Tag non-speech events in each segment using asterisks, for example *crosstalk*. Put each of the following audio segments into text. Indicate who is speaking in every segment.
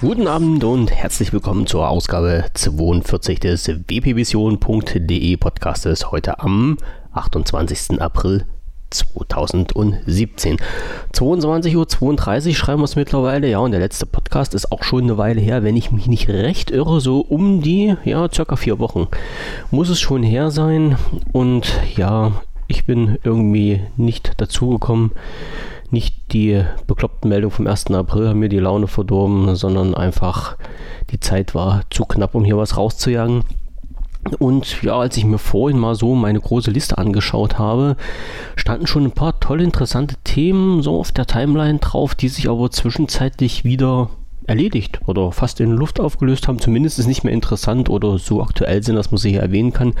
Speaker 1: Guten Abend und herzlich willkommen zur Ausgabe 42 des wpvision.de Podcastes heute am 28. April 2017. 22.32 Uhr schreiben wir es mittlerweile, ja, und der letzte Podcast ist auch schon eine Weile her, wenn ich mich nicht recht irre, so um die, ja, circa vier Wochen muss es schon her sein und ja, ich bin irgendwie nicht dazu gekommen, nicht die bekloppten Meldungen vom 1. April haben mir die Laune verdorben, sondern einfach die Zeit war zu knapp, um hier was rauszujagen. Und ja, als ich mir vorhin mal so meine große Liste angeschaut habe, standen schon ein paar tolle, interessante Themen so auf der Timeline drauf, die sich aber zwischenzeitlich wieder erledigt oder fast in Luft aufgelöst haben. Zumindest ist nicht mehr interessant oder so aktuell sind, dass man sie hier erwähnen kann.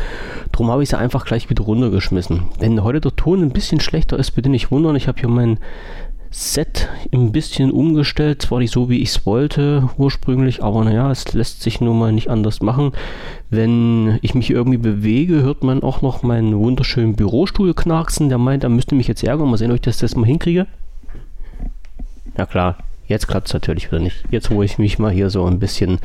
Speaker 1: Darum habe ich sie einfach gleich wieder runtergeschmissen. Wenn heute der Ton ein bisschen schlechter ist, bitte nicht wundern. Ich habe hier mein Set ein bisschen umgestellt. Zwar nicht so, wie ich es wollte ursprünglich, aber naja, es lässt sich nun mal nicht anders machen. Wenn ich mich irgendwie bewege, hört man auch noch meinen wunderschönen Bürostuhl knarksen. Der meint, er müsste mich jetzt ärgern. Mal sehen, ob ich das, das mal hinkriege. Ja klar, Jetzt klappt es natürlich wieder nicht. Jetzt, wo ich mich mal hier so ein bisschen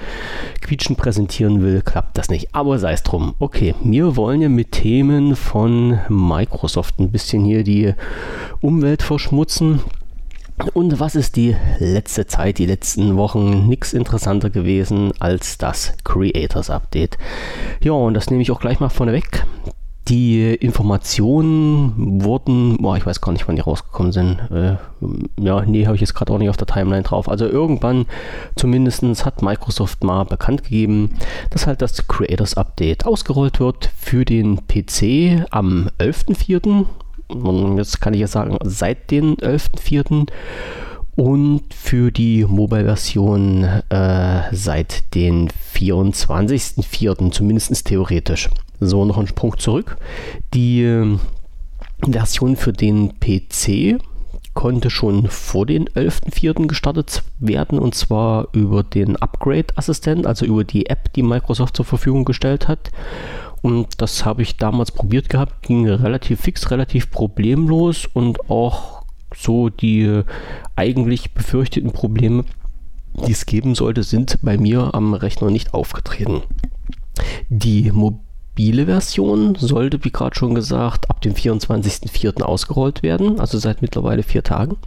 Speaker 1: quietschen präsentieren will, klappt das nicht. Aber sei es drum. Okay, wir wollen ja mit Themen von Microsoft ein bisschen hier die Umwelt verschmutzen. Und was ist die letzte Zeit, die letzten Wochen nichts interessanter gewesen als das Creators Update? Ja, und das nehme ich auch gleich mal vorneweg. Die Informationen wurden, boah, ich weiß gar nicht, wann die rausgekommen sind. Äh, ja, nee, habe ich jetzt gerade auch nicht auf der Timeline drauf. Also irgendwann zumindest hat Microsoft mal bekannt gegeben, dass halt das Creators Update ausgerollt wird für den PC am 11.04. Und jetzt kann ich ja sagen, seit dem 11.04. Und für die Mobile-Version äh, seit den 24.04. zumindest theoretisch. So, noch ein Sprung zurück. Die äh, Version für den PC konnte schon vor den 11.04. gestartet werden und zwar über den Upgrade-Assistent, also über die App, die Microsoft zur Verfügung gestellt hat. Und das habe ich damals probiert gehabt, ging relativ fix, relativ problemlos und auch so die eigentlich befürchteten Probleme, die es geben sollte, sind bei mir am Rechner nicht aufgetreten. Die Mobil mobile Version sollte, wie gerade schon gesagt, ab dem 24.04. ausgerollt werden, also seit mittlerweile vier Tagen.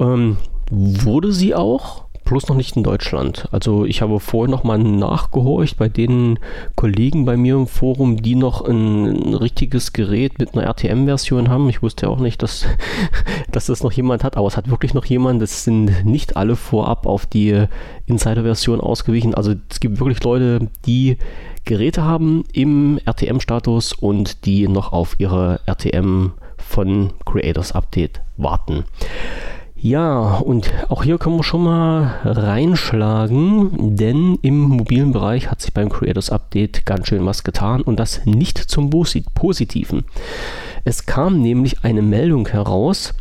Speaker 1: Ähm, wurde sie auch, bloß noch nicht in Deutschland. Also ich habe vorher nochmal nachgehorcht bei den Kollegen bei mir im Forum, die noch ein, ein richtiges Gerät mit einer RTM-Version haben. Ich wusste ja auch nicht, dass, *laughs* dass das noch jemand hat, aber es hat wirklich noch jemand. Das sind nicht alle vorab auf die Insider-Version ausgewichen. Also es gibt wirklich Leute, die Geräte haben im RTM-Status und die noch auf ihre RTM von Creators Update warten. Ja, und auch hier können wir schon mal reinschlagen, denn im mobilen Bereich hat sich beim Creators Update ganz schön was getan und das nicht zum Positiven. Es kam nämlich eine Meldung heraus.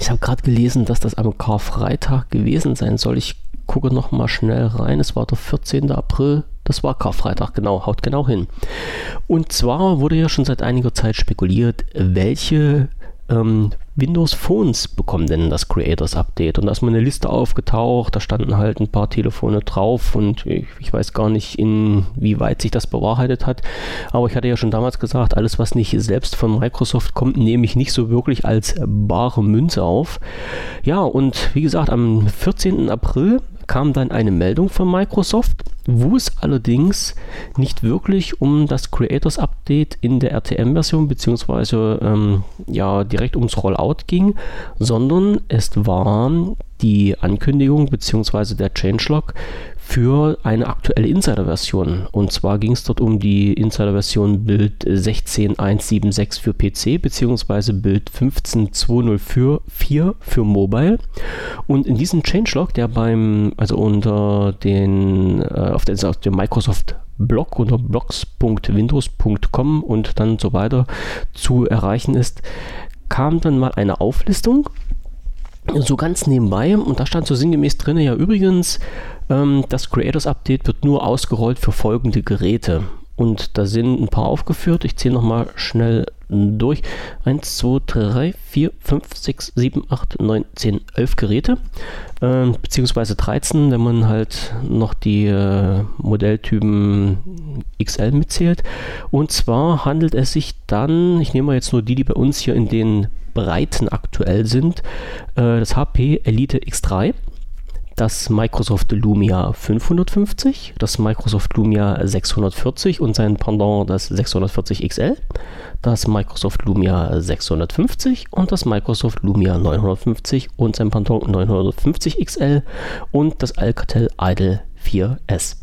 Speaker 1: Ich habe gerade gelesen, dass das am Karfreitag gewesen sein soll. Ich gucke noch mal schnell rein. Es war der 14. April. Das war Karfreitag, genau, haut genau hin. Und zwar wurde ja schon seit einiger Zeit spekuliert, welche ähm, Windows Phones bekommen denn das Creators Update? Und da ist mal eine Liste aufgetaucht, da standen halt ein paar Telefone drauf und ich, ich, weiß gar nicht, inwieweit sich das bewahrheitet hat. Aber ich hatte ja schon damals gesagt, alles, was nicht selbst von Microsoft kommt, nehme ich nicht so wirklich als bare Münze auf. Ja, und wie gesagt, am 14. April kam dann eine Meldung von Microsoft, wo es allerdings nicht wirklich um das Creators Update in der RTM-Version beziehungsweise ähm, ja direkt ums Rollout ging, sondern es war die Ankündigung beziehungsweise der Changelog für eine aktuelle Insider-Version. Und zwar ging es dort um die Insider-Version Bild 16176 für PC beziehungsweise Bild 15204 für Mobile. Und in diesem Changelog, der beim, also unter den, äh, auf, der, auf dem Microsoft Blog unter blogs.windows.com und dann so weiter zu erreichen ist, kam dann mal eine Auflistung so ganz nebenbei und da stand so sinngemäß drin, ja übrigens, ähm, das Creators Update wird nur ausgerollt für folgende Geräte. Und da sind ein paar aufgeführt. Ich zähle nochmal schnell durch. 1, 2, 3, 4, 5, 6, 7, 8, 9, 10, 11 Geräte. Äh, beziehungsweise 13, wenn man halt noch die äh, Modelltypen XL mitzählt. Und zwar handelt es sich dann, ich nehme mal jetzt nur die, die bei uns hier in den Breiten aktuell sind, äh, das HP Elite X3 das Microsoft Lumia 550, das Microsoft Lumia 640 und sein Pendant das 640 XL, das Microsoft Lumia 650 und das Microsoft Lumia 950 und sein Pendant 950 XL und das Alcatel Idle 4S.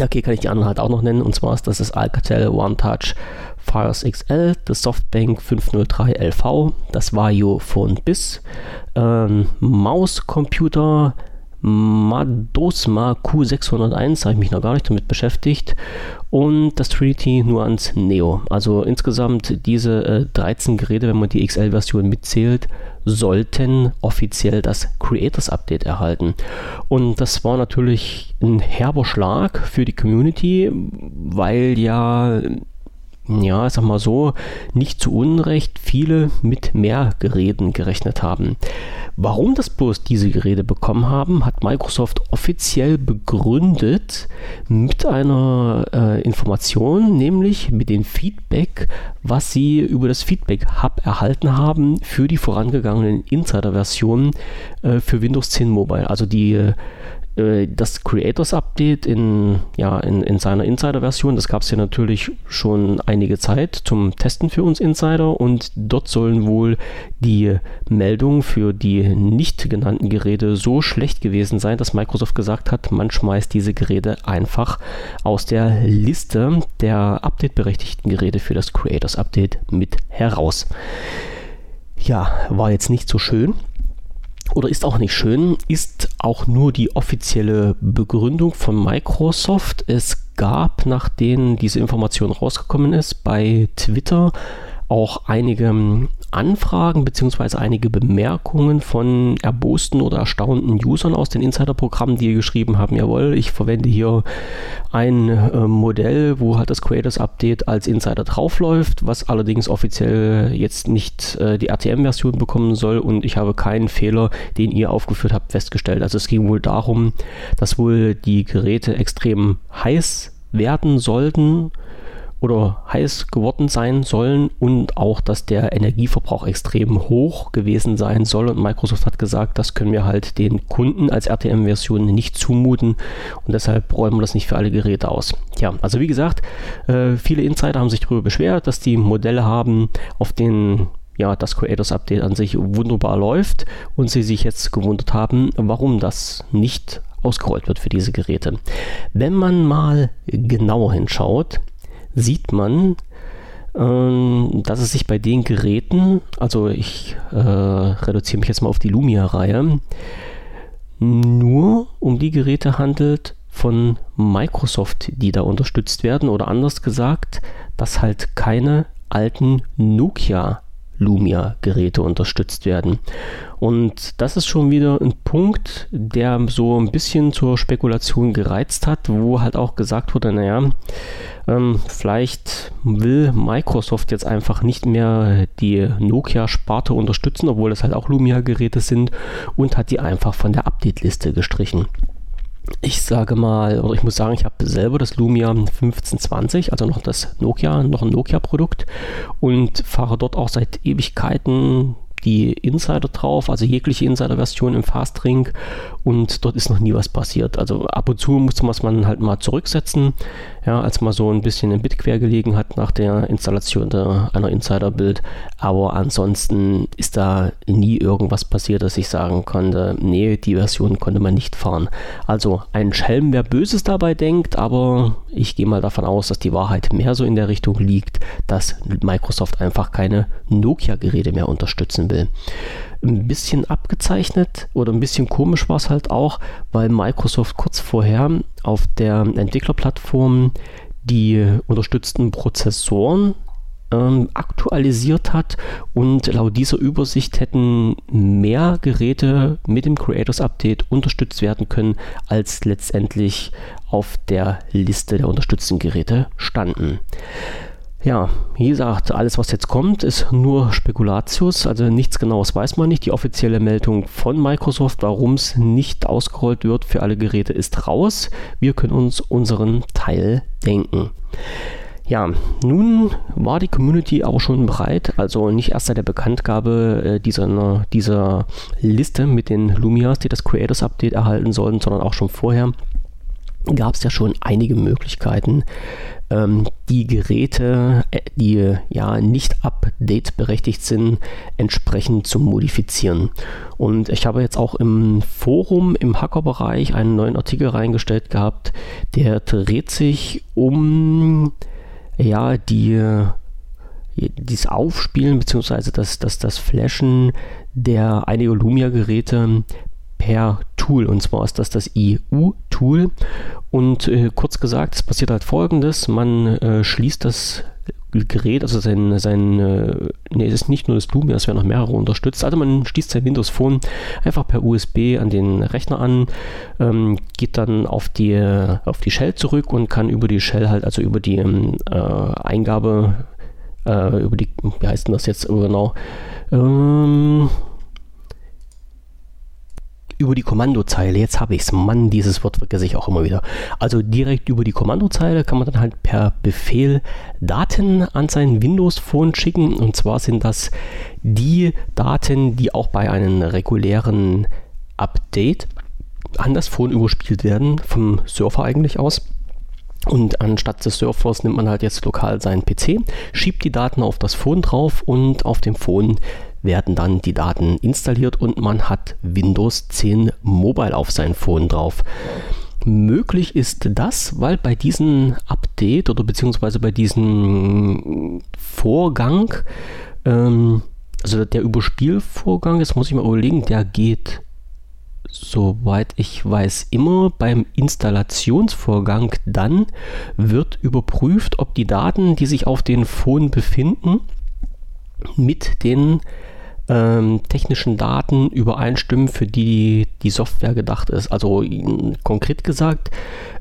Speaker 1: Okay, kann ich die anderen halt auch noch nennen. Und zwar ist das das Alcatel OneTouch Fires XL, das Softbank 503 LV, das Vario Phone Bis, ähm, Mauscomputer, Madosma Q601, habe ich mich noch gar nicht damit beschäftigt. Und das Trinity Nuance Neo. Also insgesamt diese äh, 13 Geräte, wenn man die XL-Version mitzählt, sollten offiziell das Creators Update erhalten. Und das war natürlich ein herber Schlag für die Community, weil ja ja, ich sag mal so, nicht zu Unrecht viele mit mehr Geräten gerechnet haben. Warum das bloß diese Geräte bekommen haben, hat Microsoft offiziell begründet mit einer äh, Information, nämlich mit dem Feedback, was sie über das Feedback Hub erhalten haben für die vorangegangenen Insider-Versionen äh, für Windows 10 Mobile. Also die äh, das Creators Update in, ja, in, in seiner Insider-Version, das gab es ja natürlich schon einige Zeit zum Testen für uns Insider. Und dort sollen wohl die Meldungen für die nicht genannten Geräte so schlecht gewesen sein, dass Microsoft gesagt hat, man schmeißt diese Geräte einfach aus der Liste der update-berechtigten Geräte für das Creators Update mit heraus. Ja, war jetzt nicht so schön oder ist auch nicht schön, ist auch nur die offizielle Begründung von Microsoft. Es gab, nachdem diese Information rausgekommen ist, bei Twitter auch einige Anfragen bzw. einige Bemerkungen von erbosten oder erstaunten Usern aus den Insider-Programmen, die geschrieben haben, jawohl, ich verwende hier ein äh, Modell, wo halt das Creators Update als Insider draufläuft, was allerdings offiziell jetzt nicht äh, die RTM-Version bekommen soll und ich habe keinen Fehler, den ihr aufgeführt habt, festgestellt. Also es ging wohl darum, dass wohl die Geräte extrem heiß werden sollten oder heiß geworden sein sollen und auch, dass der Energieverbrauch extrem hoch gewesen sein soll. Und Microsoft hat gesagt, das können wir halt den Kunden als RTM-Version nicht zumuten und deshalb räumen wir das nicht für alle Geräte aus. Ja, also wie gesagt, äh, viele Insider haben sich darüber beschwert, dass die Modelle haben, auf denen ja, das Creators Update an sich wunderbar läuft und sie sich jetzt gewundert haben, warum das nicht ausgerollt wird für diese Geräte. Wenn man mal genauer hinschaut, sieht man, ähm, dass es sich bei den Geräten, also ich äh, reduziere mich jetzt mal auf die Lumia-Reihe, nur um die Geräte handelt von Microsoft, die da unterstützt werden. Oder anders gesagt, dass halt keine alten Nokia Lumia-Geräte unterstützt werden. Und das ist schon wieder ein Punkt, der so ein bisschen zur Spekulation gereizt hat, wo halt auch gesagt wurde, naja, ähm, vielleicht will Microsoft jetzt einfach nicht mehr die Nokia-Sparte unterstützen, obwohl es halt auch Lumia-Geräte sind und hat die einfach von der Update-Liste gestrichen. Ich sage mal, oder ich muss sagen, ich habe selber das Lumia 1520, also noch das Nokia, noch ein Nokia-Produkt und fahre dort auch seit Ewigkeiten die Insider drauf, also jegliche Insider-Version im Fastring und dort ist noch nie was passiert. Also ab und zu muss man halt mal zurücksetzen, ja, als man so ein bisschen im Bit quer gelegen hat nach der Installation der, einer Insider-Bild, aber ansonsten ist da nie irgendwas passiert, dass ich sagen konnte, nee, die Version konnte man nicht fahren. Also ein Schelm, wer Böses dabei denkt, aber ich gehe mal davon aus, dass die Wahrheit mehr so in der Richtung liegt, dass Microsoft einfach keine Nokia-Geräte mehr unterstützen will. Ein bisschen abgezeichnet oder ein bisschen komisch war es halt auch, weil Microsoft kurz vorher auf der Entwicklerplattform die unterstützten Prozessoren ähm, aktualisiert hat und laut dieser Übersicht hätten mehr Geräte mit dem Creators Update unterstützt werden können, als letztendlich auf der Liste der unterstützten Geräte standen. Ja, wie gesagt, alles was jetzt kommt, ist nur Spekulatius, also nichts genaues weiß man nicht. Die offizielle Meldung von Microsoft, warum es nicht ausgerollt wird für alle Geräte, ist raus. Wir können uns unseren Teil denken. Ja, nun war die Community aber schon bereit, also nicht erst seit der Bekanntgabe äh, dieser, dieser Liste mit den Lumias, die das Creators Update erhalten sollten, sondern auch schon vorher gab es ja schon einige Möglichkeiten, ähm, die Geräte, äh, die ja nicht update berechtigt sind, entsprechend zu modifizieren. Und ich habe jetzt auch im Forum, im Hackerbereich, einen neuen Artikel reingestellt gehabt, der dreht sich um ja, die, dieses Aufspielen bzw. Das, das, das Flashen der einiger Lumia-Geräte per Tool. Und zwar ist das das EU-Tool. Und äh, kurz gesagt, es passiert halt folgendes: Man äh, schließt das Gerät, also sein, sein äh, nee, es ist nicht nur das Lumia, es werden noch mehrere unterstützt. Also man schließt sein Windows Phone einfach per USB an den Rechner an, ähm, geht dann auf die, auf die Shell zurück und kann über die Shell halt, also über die ähm, äh, Eingabe, äh, über die, wie heißt denn das jetzt genau? Ähm, über die Kommandozeile, jetzt habe ich es, Mann, dieses Wort vergesse ich auch immer wieder. Also direkt über die Kommandozeile kann man dann halt per Befehl Daten an sein Windows Phone schicken. Und zwar sind das die Daten, die auch bei einem regulären Update an das Phone überspielt werden, vom Surfer eigentlich aus. Und anstatt des Surfers nimmt man halt jetzt lokal seinen PC, schiebt die Daten auf das Phone drauf und auf dem Phone werden dann die Daten installiert und man hat Windows 10 Mobile auf sein Phone drauf. Möglich ist das, weil bei diesem Update oder beziehungsweise bei diesem Vorgang, ähm, also der Überspielvorgang, jetzt muss ich mal überlegen, der geht, soweit ich weiß, immer beim Installationsvorgang dann wird überprüft, ob die Daten, die sich auf den Phone befinden, mit den ähm, technischen Daten übereinstimmen, für die die Software gedacht ist. Also konkret gesagt,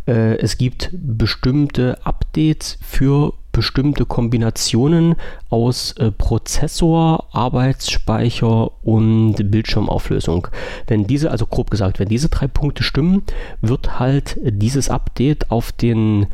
Speaker 1: äh, es gibt bestimmte Updates für bestimmte Kombinationen aus äh, Prozessor, Arbeitsspeicher und Bildschirmauflösung. Wenn diese, also grob gesagt, wenn diese drei Punkte stimmen, wird halt dieses Update auf den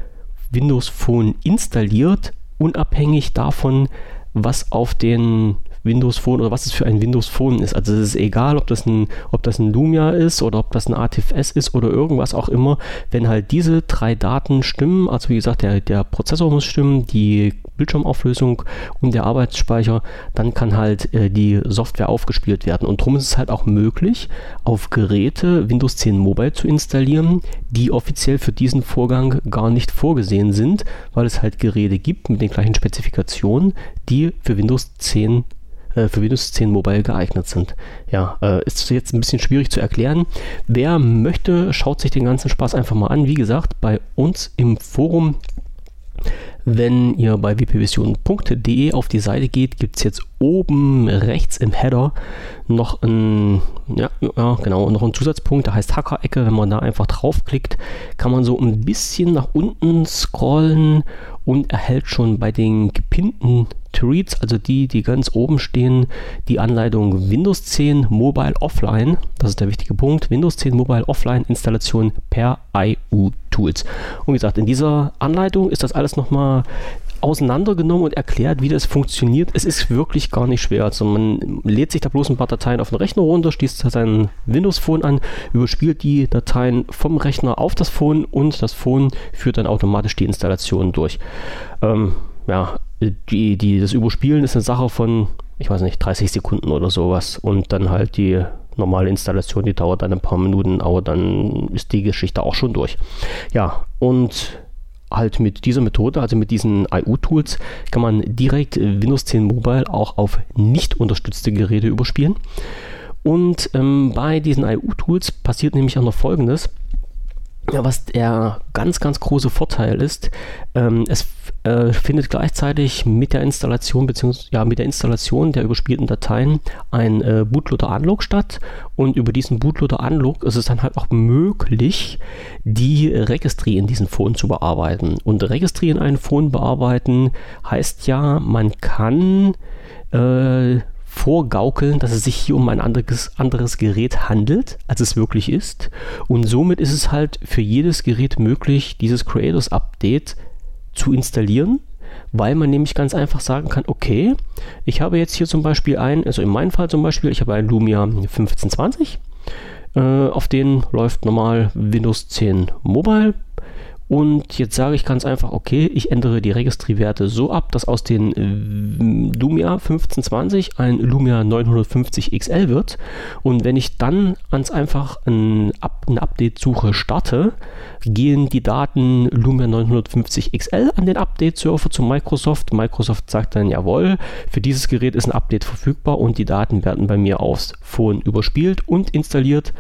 Speaker 1: Windows Phone installiert, unabhängig davon, was auf den Windows Phone oder was es für ein Windows Phone ist. Also es ist egal, ob das ein, ob das ein Lumia ist oder ob das ein ATFS ist oder irgendwas auch immer. Wenn halt diese drei Daten stimmen, also wie gesagt, der, der Prozessor muss stimmen, die Bildschirmauflösung und der Arbeitsspeicher, dann kann halt äh, die Software aufgespielt werden. Und darum ist es halt auch möglich, auf Geräte Windows 10 Mobile zu installieren, die offiziell für diesen Vorgang gar nicht vorgesehen sind, weil es halt Geräte gibt mit den gleichen Spezifikationen, die für Windows 10 äh, für Windows 10 Mobile geeignet sind. Ja, äh, ist jetzt ein bisschen schwierig zu erklären. Wer möchte, schaut sich den ganzen Spaß einfach mal an. Wie gesagt, bei uns im Forum wenn ihr bei wpvision.de auf die Seite geht, gibt es jetzt oben rechts im Header noch ein, ja, ja, genau, noch einen Zusatzpunkt, der heißt Hacker-Ecke. Wenn man da einfach draufklickt, kann man so ein bisschen nach unten scrollen und erhält schon bei den gepinnten Tweets, also die, die ganz oben stehen, die Anleitung Windows 10 Mobile Offline. Das ist der wichtige Punkt. Windows 10 Mobile Offline Installation per IU Tools. Und wie gesagt, in dieser Anleitung ist das alles nochmal auseinandergenommen und erklärt, wie das funktioniert. Es ist wirklich gar nicht schwer. Also man lädt sich da bloß ein paar Dateien auf den Rechner runter, schließt sein Windows Phone an, überspielt die Dateien vom Rechner auf das Phone und das Phone führt dann automatisch die Installation durch. Ähm, ja, die, die, das Überspielen ist eine Sache von, ich weiß nicht, 30 Sekunden oder sowas und dann halt die normale Installation, die dauert dann ein paar Minuten, aber dann ist die Geschichte auch schon durch. Ja, und halt mit dieser Methode, also mit diesen IU-Tools, kann man direkt Windows 10 Mobile auch auf nicht unterstützte Geräte überspielen. Und ähm, bei diesen IU-Tools passiert nämlich auch noch folgendes. Ja, was der ganz, ganz große Vorteil ist, ähm, es äh, findet gleichzeitig mit der Installation beziehungsweise ja, mit der Installation der überspielten Dateien ein äh, Bootloader Unlock statt und über diesen Bootloader Unlock ist es dann halt auch möglich, die Registry in diesen Phone zu bearbeiten. Und Registry in einem Phone bearbeiten heißt ja, man kann äh, vorgaukeln, dass es sich hier um ein anderes, anderes Gerät handelt, als es wirklich ist. Und somit ist es halt für jedes Gerät möglich, dieses Creators Update zu installieren, weil man nämlich ganz einfach sagen kann, okay, ich habe jetzt hier zum Beispiel ein, also in meinem Fall zum Beispiel, ich habe ein Lumia 1520, äh, auf den läuft normal Windows 10 Mobile und jetzt sage ich ganz einfach, okay, ich ändere die Registry-Werte so ab, dass aus den äh, Lumia 1520 ein Lumia 950 XL wird. Und wenn ich dann ganz einfach ein, eine Update-Suche starte, gehen die Daten Lumia 950 XL an den Update-Server zu Microsoft. Microsoft sagt dann, jawohl, für dieses Gerät ist ein Update verfügbar und die Daten werden bei mir aufs Phone überspielt und installiert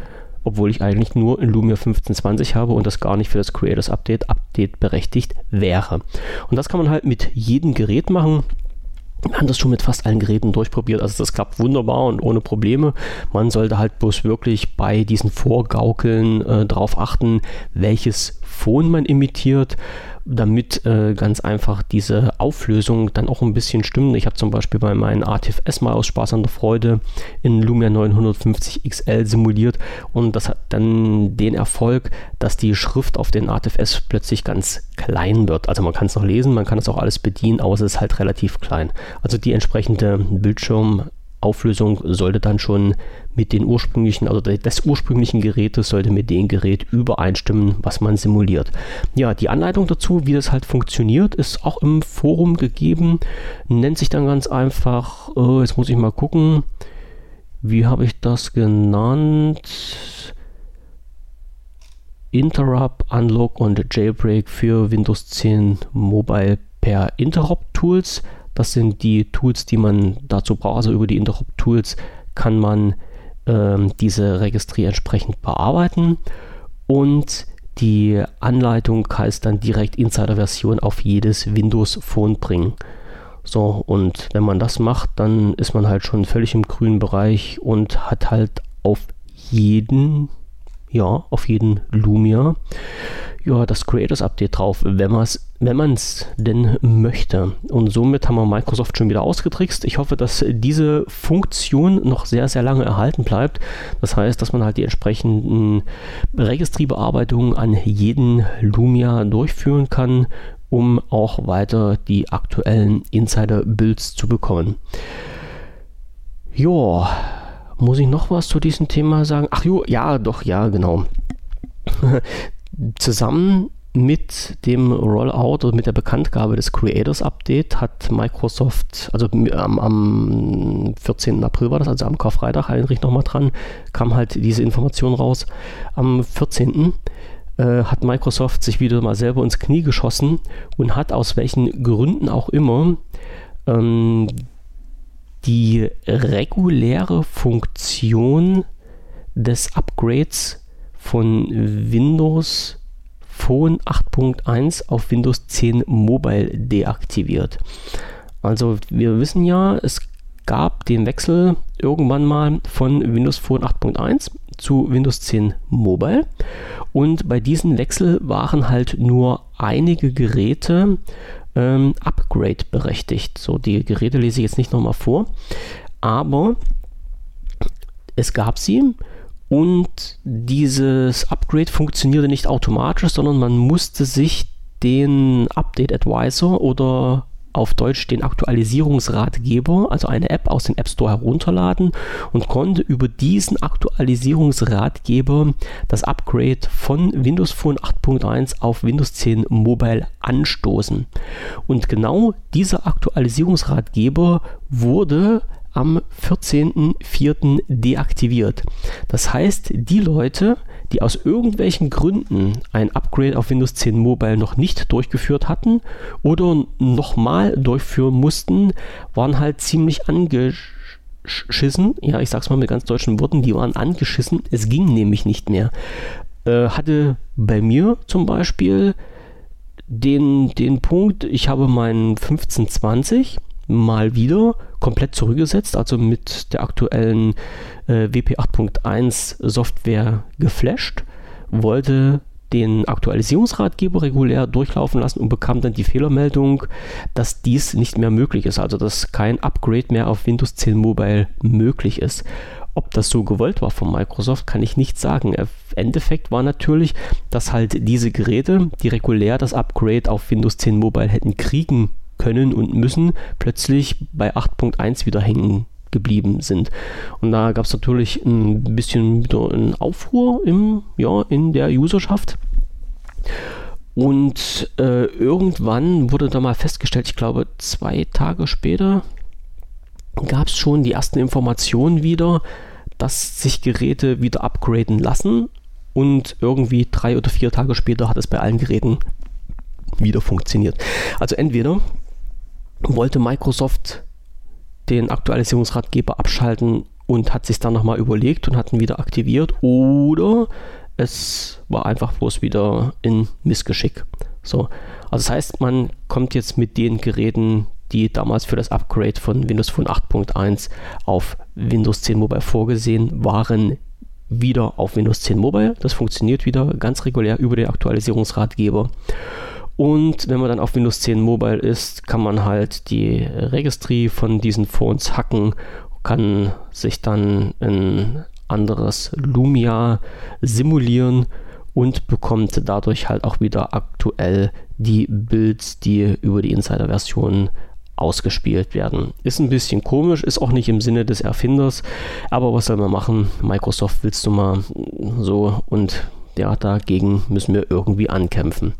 Speaker 1: obwohl ich eigentlich nur in Lumia 1520 habe und das gar nicht für das Creators Update Update berechtigt wäre. Und das kann man halt mit jedem Gerät machen. Wir haben das schon mit fast allen Geräten durchprobiert. Also das klappt wunderbar und ohne Probleme. Man sollte halt bloß wirklich bei diesen Vorgaukeln äh, darauf achten, welches Phone man imitiert damit äh, ganz einfach diese Auflösung dann auch ein bisschen stimmt. Ich habe zum Beispiel bei meinem ATFS mal aus Spaß an der Freude in Lumia 950 XL simuliert und das hat dann den Erfolg, dass die Schrift auf den ATFS plötzlich ganz klein wird. Also man kann es noch lesen, man kann es auch alles bedienen, aber es ist halt relativ klein. Also die entsprechende Bildschirm Auflösung sollte dann schon mit den ursprünglichen, also des ursprünglichen Gerätes sollte mit dem Gerät übereinstimmen, was man simuliert. Ja, die Anleitung dazu, wie das halt funktioniert, ist auch im Forum gegeben. Nennt sich dann ganz einfach, oh, jetzt muss ich mal gucken, wie habe ich das genannt? Interrupt, Unlock und Jailbreak für Windows 10 Mobile per Interrupt Tools. Das sind die Tools, die man dazu braucht. Also über die Interrupt-Tools kann man ähm, diese Registrie entsprechend bearbeiten. Und die Anleitung heißt dann direkt Insider-Version auf jedes Windows-Phone bringen. So, und wenn man das macht, dann ist man halt schon völlig im grünen Bereich und hat halt auf jeden, ja, auf jeden Lumia ja, das Creators Update drauf, wenn man es wenn man es denn möchte. Und somit haben wir Microsoft schon wieder ausgetrickst. Ich hoffe, dass diese Funktion noch sehr, sehr lange erhalten bleibt. Das heißt, dass man halt die entsprechenden Registriebearbeitungen an jeden Lumia durchführen kann, um auch weiter die aktuellen Insider-Builds zu bekommen. Ja, muss ich noch was zu diesem Thema sagen? Ach jo, ja, doch, ja, genau. *laughs* Zusammen mit dem Rollout oder mit der Bekanntgabe des Creators Update hat Microsoft, also am, am 14. April war das, also am Karfreitag, Heinrich nochmal dran, kam halt diese Information raus. Am 14. Äh, hat Microsoft sich wieder mal selber ins Knie geschossen und hat aus welchen Gründen auch immer ähm, die reguläre Funktion des Upgrades von Windows Phone 8.1 auf Windows 10 Mobile deaktiviert. Also wir wissen ja, es gab den Wechsel irgendwann mal von Windows Phone 8.1 zu Windows 10 Mobile und bei diesem Wechsel waren halt nur einige Geräte ähm, Upgrade berechtigt. So, die Geräte lese ich jetzt nicht nochmal vor, aber es gab sie und dieses Upgrade funktionierte nicht automatisch, sondern man musste sich den Update Advisor oder auf Deutsch den Aktualisierungsratgeber, also eine App aus dem App Store herunterladen und konnte über diesen Aktualisierungsratgeber das Upgrade von Windows Phone 8.1 auf Windows 10 Mobile anstoßen. Und genau dieser Aktualisierungsratgeber wurde am 14.04. deaktiviert. Das heißt, die Leute, die aus irgendwelchen Gründen ein Upgrade auf Windows 10 Mobile noch nicht durchgeführt hatten oder nochmal durchführen mussten, waren halt ziemlich angeschissen. Ja, ich sag's mal mit ganz deutschen Worten, die waren angeschissen. Es ging nämlich nicht mehr. äh, hatte bei mir zum Beispiel den, den Punkt, ich habe meinen 1520 mal wieder komplett zurückgesetzt, also mit der aktuellen äh, WP 8.1 Software geflasht, wollte den Aktualisierungsratgeber regulär durchlaufen lassen und bekam dann die Fehlermeldung, dass dies nicht mehr möglich ist, also dass kein Upgrade mehr auf Windows 10 Mobile möglich ist. Ob das so gewollt war von Microsoft, kann ich nicht sagen. Im Endeffekt war natürlich, dass halt diese Geräte, die regulär das Upgrade auf Windows 10 Mobile hätten kriegen können und müssen, plötzlich bei 8.1 wieder hängen geblieben sind. Und da gab es natürlich ein bisschen wieder einen Aufruhr im, ja, in der Userschaft. Und äh, irgendwann wurde da mal festgestellt, ich glaube zwei Tage später gab es schon die ersten Informationen wieder, dass sich Geräte wieder upgraden lassen. Und irgendwie drei oder vier Tage später hat es bei allen Geräten wieder funktioniert. Also entweder wollte Microsoft den Aktualisierungsratgeber abschalten und hat sich dann nochmal überlegt und hat ihn wieder aktiviert oder es war einfach bloß wieder in Missgeschick. So, also das heißt, man kommt jetzt mit den Geräten, die damals für das Upgrade von Windows Phone 8.1 auf Windows 10 Mobile vorgesehen waren, wieder auf Windows 10 Mobile. Das funktioniert wieder ganz regulär über den Aktualisierungsratgeber. Und wenn man dann auf Windows 10 Mobile ist, kann man halt die Registry von diesen Phones hacken, kann sich dann ein anderes Lumia simulieren und bekommt dadurch halt auch wieder aktuell die Builds, die über die Insider-Version ausgespielt werden. Ist ein bisschen komisch, ist auch nicht im Sinne des Erfinders, aber was soll man machen? Microsoft willst du mal so und ja, dagegen müssen wir irgendwie ankämpfen.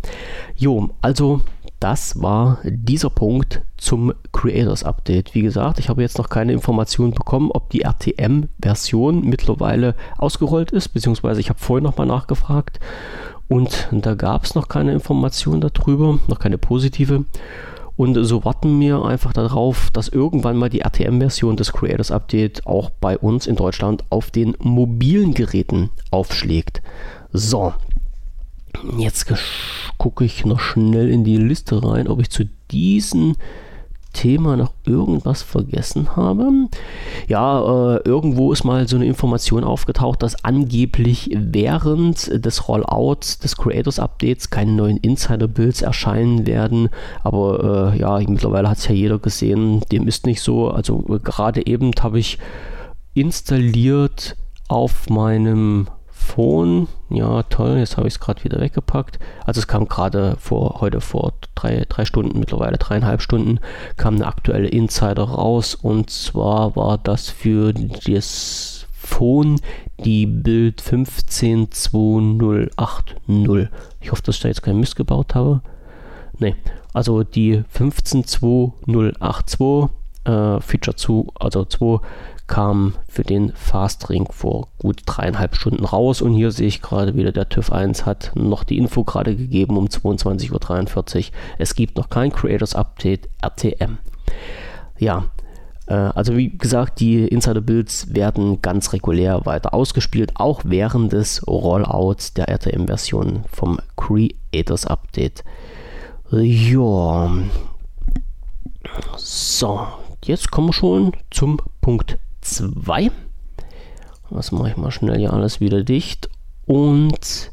Speaker 1: Jo, also das war dieser Punkt zum Creators Update. Wie gesagt, ich habe jetzt noch keine Informationen bekommen, ob die RTM-Version mittlerweile ausgerollt ist, beziehungsweise ich habe vorhin nochmal nachgefragt und da gab es noch keine Informationen darüber, noch keine positive. Und so warten wir einfach darauf, dass irgendwann mal die RTM-Version des Creators Update auch bei uns in Deutschland auf den mobilen Geräten aufschlägt. So, jetzt gucke ich noch schnell in die Liste rein, ob ich zu diesen Thema noch irgendwas vergessen habe. Ja, äh, irgendwo ist mal so eine Information aufgetaucht, dass angeblich während des Rollouts des Creators Updates keine neuen Insider-Builds erscheinen werden. Aber äh, ja, mittlerweile hat es ja jeder gesehen, dem ist nicht so. Also äh, gerade eben habe ich installiert auf meinem Phone. Ja, toll, jetzt habe ich es gerade wieder weggepackt. Also es kam gerade vor, heute vor drei, drei Stunden, mittlerweile dreieinhalb Stunden, kam eine aktuelle Insider raus und zwar war das für das Phone die Bild 152080. Ich hoffe, dass ich da jetzt keinen Mist gebaut habe. Ne, also die 152082 äh, Feature 2, also 2 kam für den Fastring vor gut dreieinhalb Stunden raus und hier sehe ich gerade wieder, der TÜV 1 hat noch die Info gerade gegeben um 22.43 Uhr. Es gibt noch kein Creators Update RTM. Ja, äh, also wie gesagt, die Insider-Builds werden ganz regulär weiter ausgespielt, auch während des Rollouts der RTM-Version vom Creators Update. Ja. So, jetzt kommen wir schon zum Punkt 2. Das mache ich mal schnell hier alles wieder dicht. Und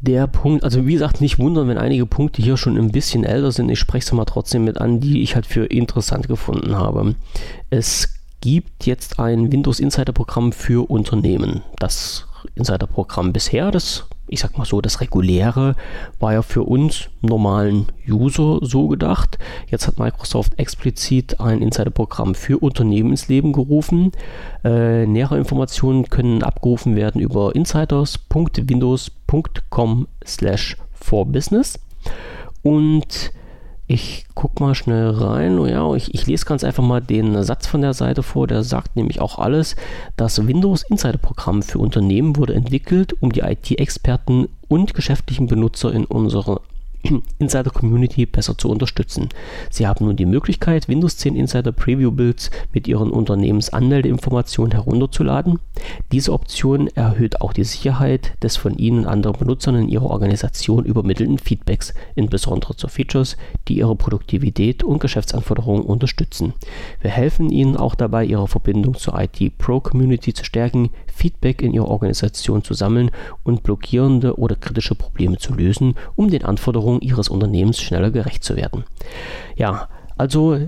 Speaker 1: der Punkt, also wie gesagt, nicht wundern, wenn einige Punkte hier schon ein bisschen älter sind. Ich spreche es mal trotzdem mit an, die ich halt für interessant gefunden habe. Es gibt jetzt ein Windows Insider Programm für Unternehmen. Das Insider Programm bisher, das ich sag mal so, das reguläre war ja für uns normalen User so gedacht. Jetzt hat Microsoft explizit ein Insider-Programm für Unternehmen ins Leben gerufen. Äh, nähere Informationen können abgerufen werden über insiders.windows.com slash for business. Und ich guck mal schnell rein. Ja, ich, ich, lese ganz einfach mal den Satz von der Seite vor. Der sagt nämlich auch alles. Das Windows Insider Programm für Unternehmen wurde entwickelt, um die IT-Experten und geschäftlichen Benutzer in unserer *clears throat* Insider Community besser zu unterstützen. Sie haben nun die Möglichkeit, Windows 10 Insider Preview Builds mit Ihren Unternehmensanmeldeinformationen herunterzuladen. Diese Option erhöht auch die Sicherheit des von Ihnen und anderen Benutzern in Ihrer Organisation übermittelten Feedbacks, insbesondere zu Features, die Ihre Produktivität und Geschäftsanforderungen unterstützen. Wir helfen Ihnen auch dabei, Ihre Verbindung zur IT Pro Community zu stärken, Feedback in Ihrer Organisation zu sammeln und blockierende oder kritische Probleme zu lösen, um den Anforderungen Ihres Unternehmens schneller gerecht zu werden. Ja, also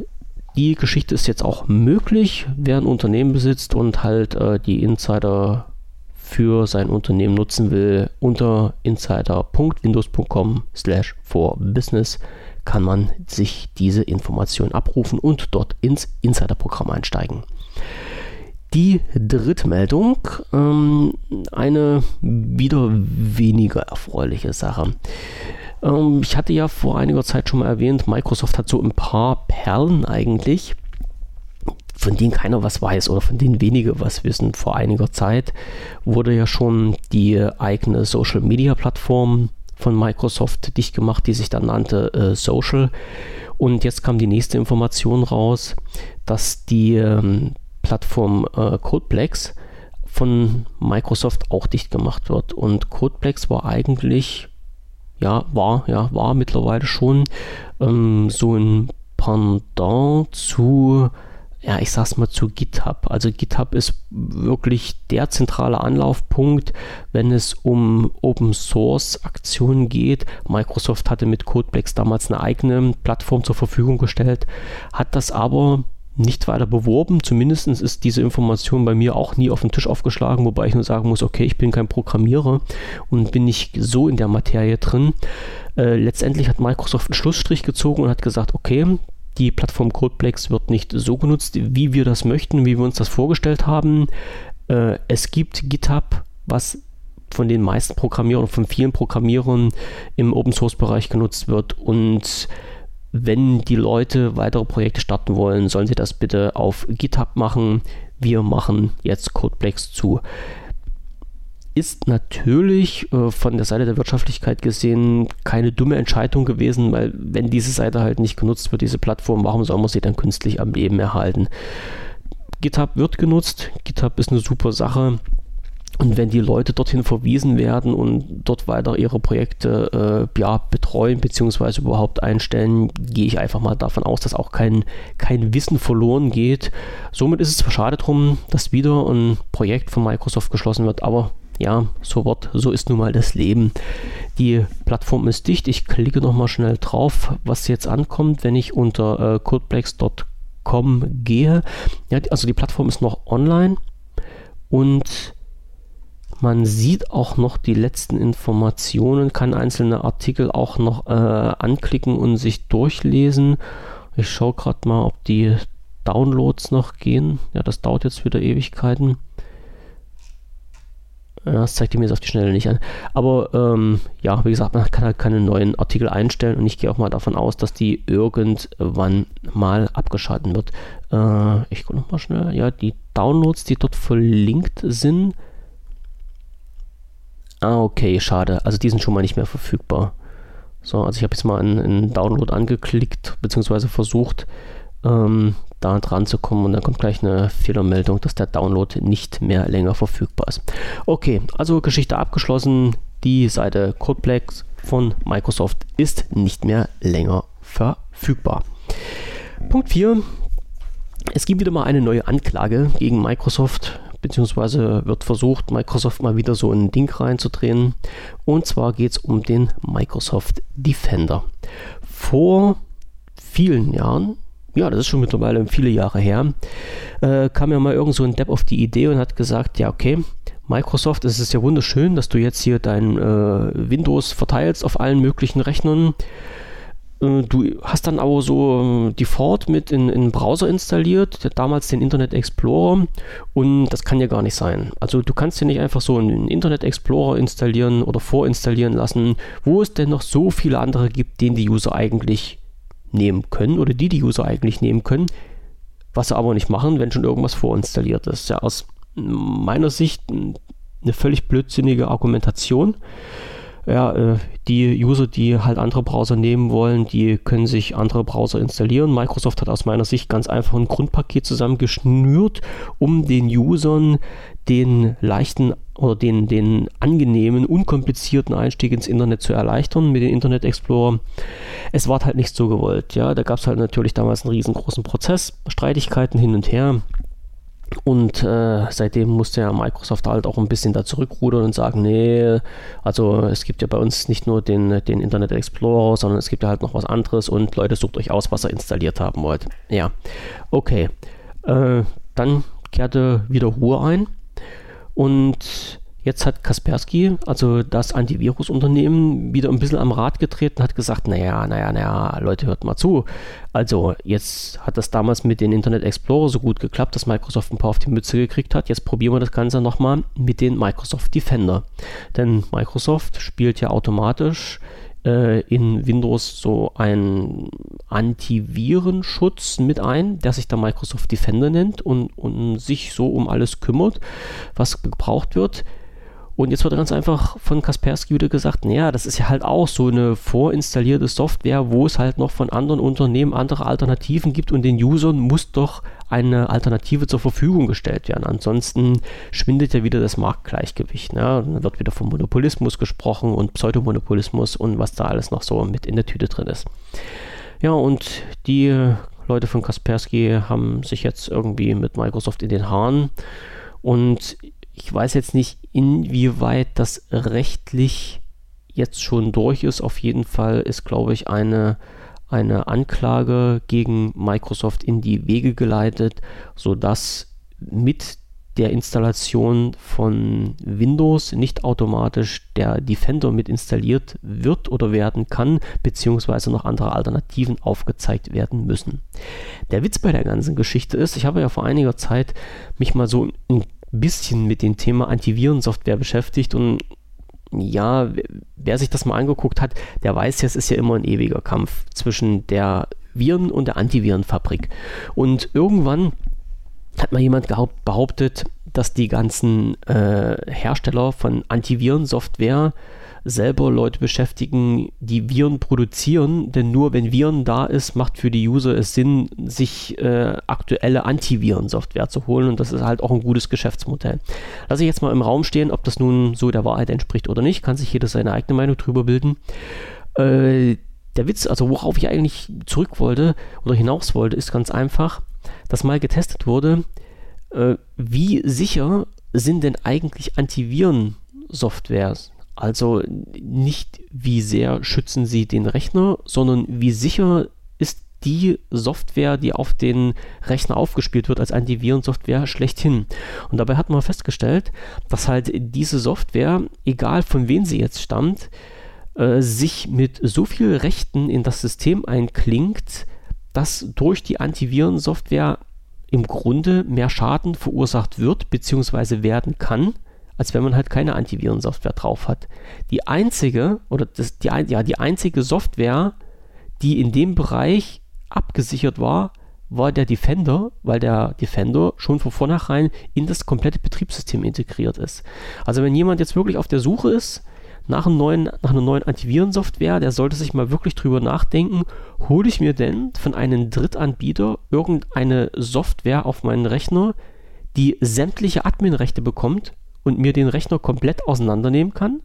Speaker 1: die Geschichte ist jetzt auch möglich, wer ein Unternehmen besitzt und halt äh, die Insider für sein Unternehmen nutzen will, unter insider.windows.com slash for business kann man sich diese Information abrufen und dort ins Insider-Programm einsteigen. Die dritte Meldung, ähm, eine wieder weniger erfreuliche Sache. Ähm, ich hatte ja vor einiger Zeit schon mal erwähnt, Microsoft hat so ein paar Perlen eigentlich, von denen keiner was weiß oder von denen wenige was wissen. Vor einiger Zeit wurde ja schon die eigene Social Media Plattform von Microsoft dicht gemacht, die sich dann nannte äh, Social. Und jetzt kam die nächste Information raus, dass die ähm, Plattform äh, Codeplex von Microsoft auch dicht gemacht wird. Und Codeplex war eigentlich, ja, war, ja, war mittlerweile schon ähm, so ein Pendant zu, ja, ich sag's mal zu GitHub. Also GitHub ist wirklich der zentrale Anlaufpunkt, wenn es um Open Source Aktionen geht. Microsoft hatte mit Codeplex damals eine eigene Plattform zur Verfügung gestellt, hat das aber nicht weiter beworben. Zumindest ist diese Information bei mir auch nie auf den Tisch aufgeschlagen, wobei ich nur sagen muss, okay, ich bin kein Programmierer und bin nicht so in der Materie drin. Äh, letztendlich hat Microsoft einen Schlussstrich gezogen und hat gesagt, okay, die Plattform Codeplex wird nicht so genutzt, wie wir das möchten, wie wir uns das vorgestellt haben. Äh, es gibt GitHub, was von den meisten Programmierern, von vielen Programmierern im Open Source Bereich genutzt wird und wenn die Leute weitere Projekte starten wollen, sollen sie das bitte auf GitHub machen. Wir machen jetzt Codeplex zu. Ist natürlich äh, von der Seite der Wirtschaftlichkeit gesehen keine dumme Entscheidung gewesen, weil wenn diese Seite halt nicht genutzt wird, diese Plattform, warum soll man sie dann künstlich am Leben erhalten? GitHub wird genutzt, GitHub ist eine super Sache. Und wenn die Leute dorthin verwiesen werden und dort weiter ihre Projekte äh, ja, betreuen bzw. überhaupt einstellen, gehe ich einfach mal davon aus, dass auch kein, kein Wissen verloren geht. Somit ist es zwar schade drum, dass wieder ein Projekt von Microsoft geschlossen wird, aber ja, so wird, so ist nun mal das Leben. Die Plattform ist dicht. Ich klicke nochmal schnell drauf, was jetzt ankommt, wenn ich unter äh, codeplex.com gehe. Ja, also die Plattform ist noch online und man sieht auch noch die letzten Informationen, kann einzelne Artikel auch noch äh, anklicken und sich durchlesen. Ich schaue gerade mal, ob die Downloads noch gehen. Ja, das dauert jetzt wieder Ewigkeiten. Das zeigt mir jetzt auf die Schnelle nicht an. Aber ähm, ja, wie gesagt, man kann halt keine neuen Artikel einstellen und ich gehe auch mal davon aus, dass die irgendwann mal abgeschalten wird. Äh, ich gucke nochmal schnell. Ja, die Downloads, die dort verlinkt sind, Ah, okay, schade. Also die sind schon mal nicht mehr verfügbar. So, also ich habe jetzt mal einen, Download angeklickt, beziehungsweise versucht, ähm, da dran zu kommen und dann kommt gleich eine Fehlermeldung, dass der Download nicht mehr länger verfügbar ist. Okay, also Geschichte abgeschlossen. Die Seite Codeplex von Microsoft ist nicht mehr länger verfügbar. Punkt 4. Es gibt wieder mal eine neue Anklage gegen Microsoft beziehungsweise wird versucht, Microsoft mal wieder so ein Ding reinzudrehen. Und zwar geht es um den Microsoft Defender. Vor vielen Jahren, ja, das ist schon mittlerweile viele Jahre her, äh, kam ja mal irgend so ein Depp auf die Idee und hat gesagt, ja, okay, Microsoft, es ist ja wunderschön, dass du jetzt hier dein äh, Windows verteilst auf allen möglichen Rechnern. Äh, du hast dann aber so äh, Default mit in, in Browser installiert, damals den Internet Explorer und das kann ja gar nicht sein. Also du kannst ja nicht einfach so einen Internet Explorer installieren oder vorinstallieren lassen, wo es denn noch so viele andere gibt, den die User eigentlich nehmen können oder die die User eigentlich nehmen können, was sie aber nicht machen, wenn schon irgendwas vorinstalliert ist. Ja, aus meiner Sicht eine völlig blödsinnige Argumentation. Ja, äh, die User, die halt andere Browser nehmen wollen, die können sich andere Browser installieren. Microsoft hat aus meiner Sicht ganz einfach ein Grundpaket zusammengeschnürt, um den Usern den leichten oder den, den angenehmen, unkomplizierten Einstieg ins Internet zu erleichtern mit dem Internet Explorer. Es war halt nicht so gewollt. Ja, da gab es halt natürlich damals einen riesengroßen Prozess, Streitigkeiten hin und her. Und äh, seitdem musste ja Microsoft halt auch ein bisschen da zurückrudern und sagen, nee, also es gibt ja bei uns nicht nur den, den Internet Explorer, sondern es gibt ja halt noch was anderes und Leute sucht euch aus, was ihr installiert haben wollt. Ja, okay. Äh, dann kehrte wieder Ruhe ein und Jetzt hat Kaspersky, also das Antivirus-Unternehmen, wieder ein bisschen am Rad getreten, hat gesagt, naja, naja, naja, Leute, hört mal zu. Also jetzt hat das damals mit dem Internet Explorer so gut geklappt, dass Microsoft ein paar auf die Mütze gekriegt hat. Jetzt probieren wir das Ganze nochmal mit den Microsoft Defender. Denn Microsoft spielt ja automatisch äh, in Windows so einen Antivirenschutz mit ein, der sich da Microsoft Defender nennt und, und sich so um alles kümmert, was gebraucht wird. Und jetzt wird ganz einfach von Kaspersky wieder gesagt, naja, das ist ja halt auch so eine vorinstallierte Software, wo es halt noch von anderen Unternehmen andere Alternativen gibt und den Usern muss doch eine Alternative zur Verfügung gestellt werden. Ansonsten schwindet ja wieder das Marktgleichgewicht. Ne? Dann wird wieder vom Monopolismus gesprochen und Pseudomonopolismus und was da alles noch so mit in der Tüte drin ist. Ja, und die Leute von Kaspersky haben sich jetzt irgendwie mit Microsoft in den Haaren und ich weiß jetzt nicht, inwieweit das rechtlich jetzt schon durch ist. Auf jeden Fall ist, glaube ich, eine, eine Anklage gegen Microsoft in die Wege geleitet, sodass mit der Installation von Windows nicht automatisch der Defender mit installiert wird oder werden kann, beziehungsweise noch andere Alternativen aufgezeigt werden müssen. Der Witz bei der ganzen Geschichte ist, ich habe ja vor einiger Zeit mich mal so ein bisschen mit dem Thema Antivirensoftware beschäftigt und ja, wer sich das mal angeguckt hat, der weiß ja, es ist ja immer ein ewiger Kampf zwischen der Viren- und der Antivirenfabrik. Und irgendwann hat mal jemand behauptet, dass die ganzen äh, Hersteller von Antivirensoftware selber Leute beschäftigen, die Viren produzieren, denn nur wenn Viren da ist, macht für die User es Sinn, sich äh, aktuelle Antivirensoftware zu holen und das ist halt auch ein gutes Geschäftsmodell. Lass ich jetzt mal im Raum stehen, ob das nun so der Wahrheit entspricht oder nicht, kann sich jeder seine eigene Meinung drüber bilden. Äh, der Witz, also worauf ich eigentlich zurück wollte oder hinaus wollte, ist ganz einfach, dass mal getestet wurde, äh, wie sicher sind denn eigentlich Antiviren-Softwares? Also nicht wie sehr schützen sie den Rechner, sondern wie sicher ist die Software, die auf den Rechner aufgespielt wird, als Antivirensoftware schlechthin. Und dabei hat man festgestellt, dass halt diese Software, egal von wem sie jetzt stammt, äh, sich mit so viel Rechten in das System einklingt, dass durch die Antivirensoftware im Grunde mehr Schaden verursacht wird bzw. werden kann als wenn man halt keine Antivirensoftware drauf hat. Die einzige, oder das, die, ja, die einzige Software, die in dem Bereich abgesichert war, war der Defender, weil der Defender schon von vornherein in das komplette Betriebssystem integriert ist. Also wenn jemand jetzt wirklich auf der Suche ist nach, einem neuen, nach einer neuen Antivirensoftware, der sollte sich mal wirklich drüber nachdenken, hole ich mir denn von einem Drittanbieter irgendeine Software auf meinen Rechner, die sämtliche Adminrechte bekommt und mir den Rechner komplett auseinandernehmen kann.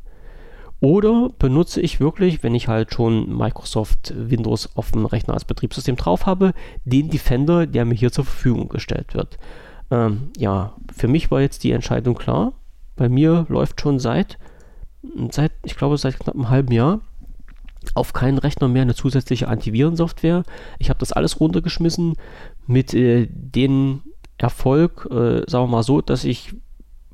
Speaker 1: Oder benutze ich wirklich, wenn ich halt schon Microsoft Windows auf dem Rechner als Betriebssystem drauf habe, den Defender, der mir hier zur Verfügung gestellt wird. Ähm, ja, für mich war jetzt die Entscheidung klar. Bei mir läuft schon seit, seit, ich glaube, seit knapp einem halben Jahr auf keinen Rechner mehr eine zusätzliche Antivirensoftware. Ich habe das alles runtergeschmissen mit äh, dem Erfolg, äh, sagen wir mal so, dass ich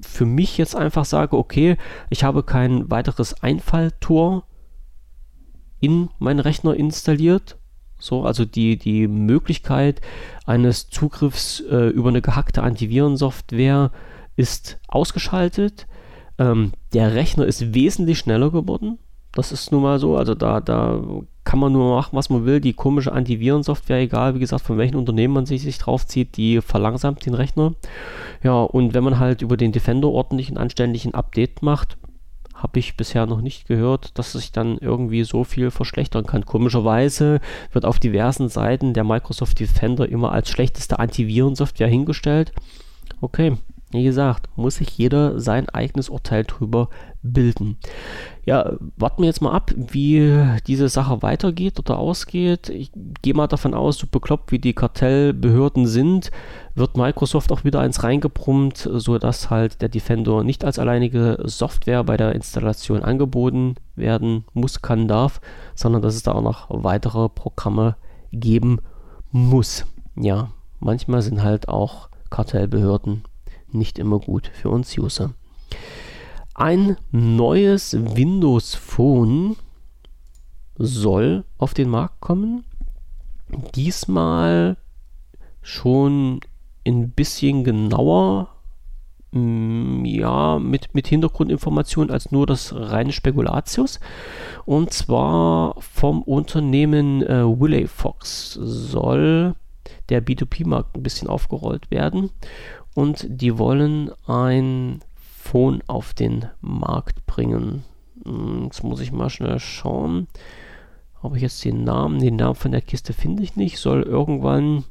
Speaker 1: für mich jetzt einfach sage, okay, ich habe kein weiteres Einfalltor in meinen Rechner installiert. So, also die, die Möglichkeit eines Zugriffs äh, über eine gehackte Antivirensoftware ist ausgeschaltet. Ähm, der Rechner ist wesentlich schneller geworden. Das ist nun mal so. Also da, da kann man nur machen, was man will. Die komische Antivirensoftware, egal wie gesagt, von welchem Unternehmen man sich, sich draufzieht, die verlangsamt den Rechner. Ja, und wenn man halt über den Defender ordentlich einen anständigen Update macht, habe ich bisher noch nicht gehört, dass sich dann irgendwie so viel verschlechtern kann. Komischerweise wird auf diversen Seiten der Microsoft Defender immer als schlechteste Antivirensoftware hingestellt. Okay, wie gesagt, muss sich jeder sein eigenes Urteil drüber bilden. Ja, warten wir jetzt mal ab, wie diese Sache weitergeht oder ausgeht. Ich gehe mal davon aus, so bekloppt wie die Kartellbehörden sind, wird Microsoft auch wieder eins reingebrummt, sodass halt der Defender nicht als alleinige Software bei der Installation angeboten werden muss, kann, darf, sondern dass es da auch noch weitere Programme geben muss. Ja, manchmal sind halt auch Kartellbehörden nicht immer gut für uns User. Ein neues Windows Phone soll auf den Markt kommen. Diesmal schon ein bisschen genauer, mm, ja, mit, mit Hintergrundinformationen als nur das reine Spekulatius. Und zwar vom Unternehmen äh, Wiley Fox soll der B2B-Markt ein bisschen aufgerollt werden und die wollen ein Phone auf den Markt bringen. Hm, jetzt muss ich mal schnell schauen, ob ich jetzt den Namen, den Namen von der Kiste finde ich nicht, soll irgendwann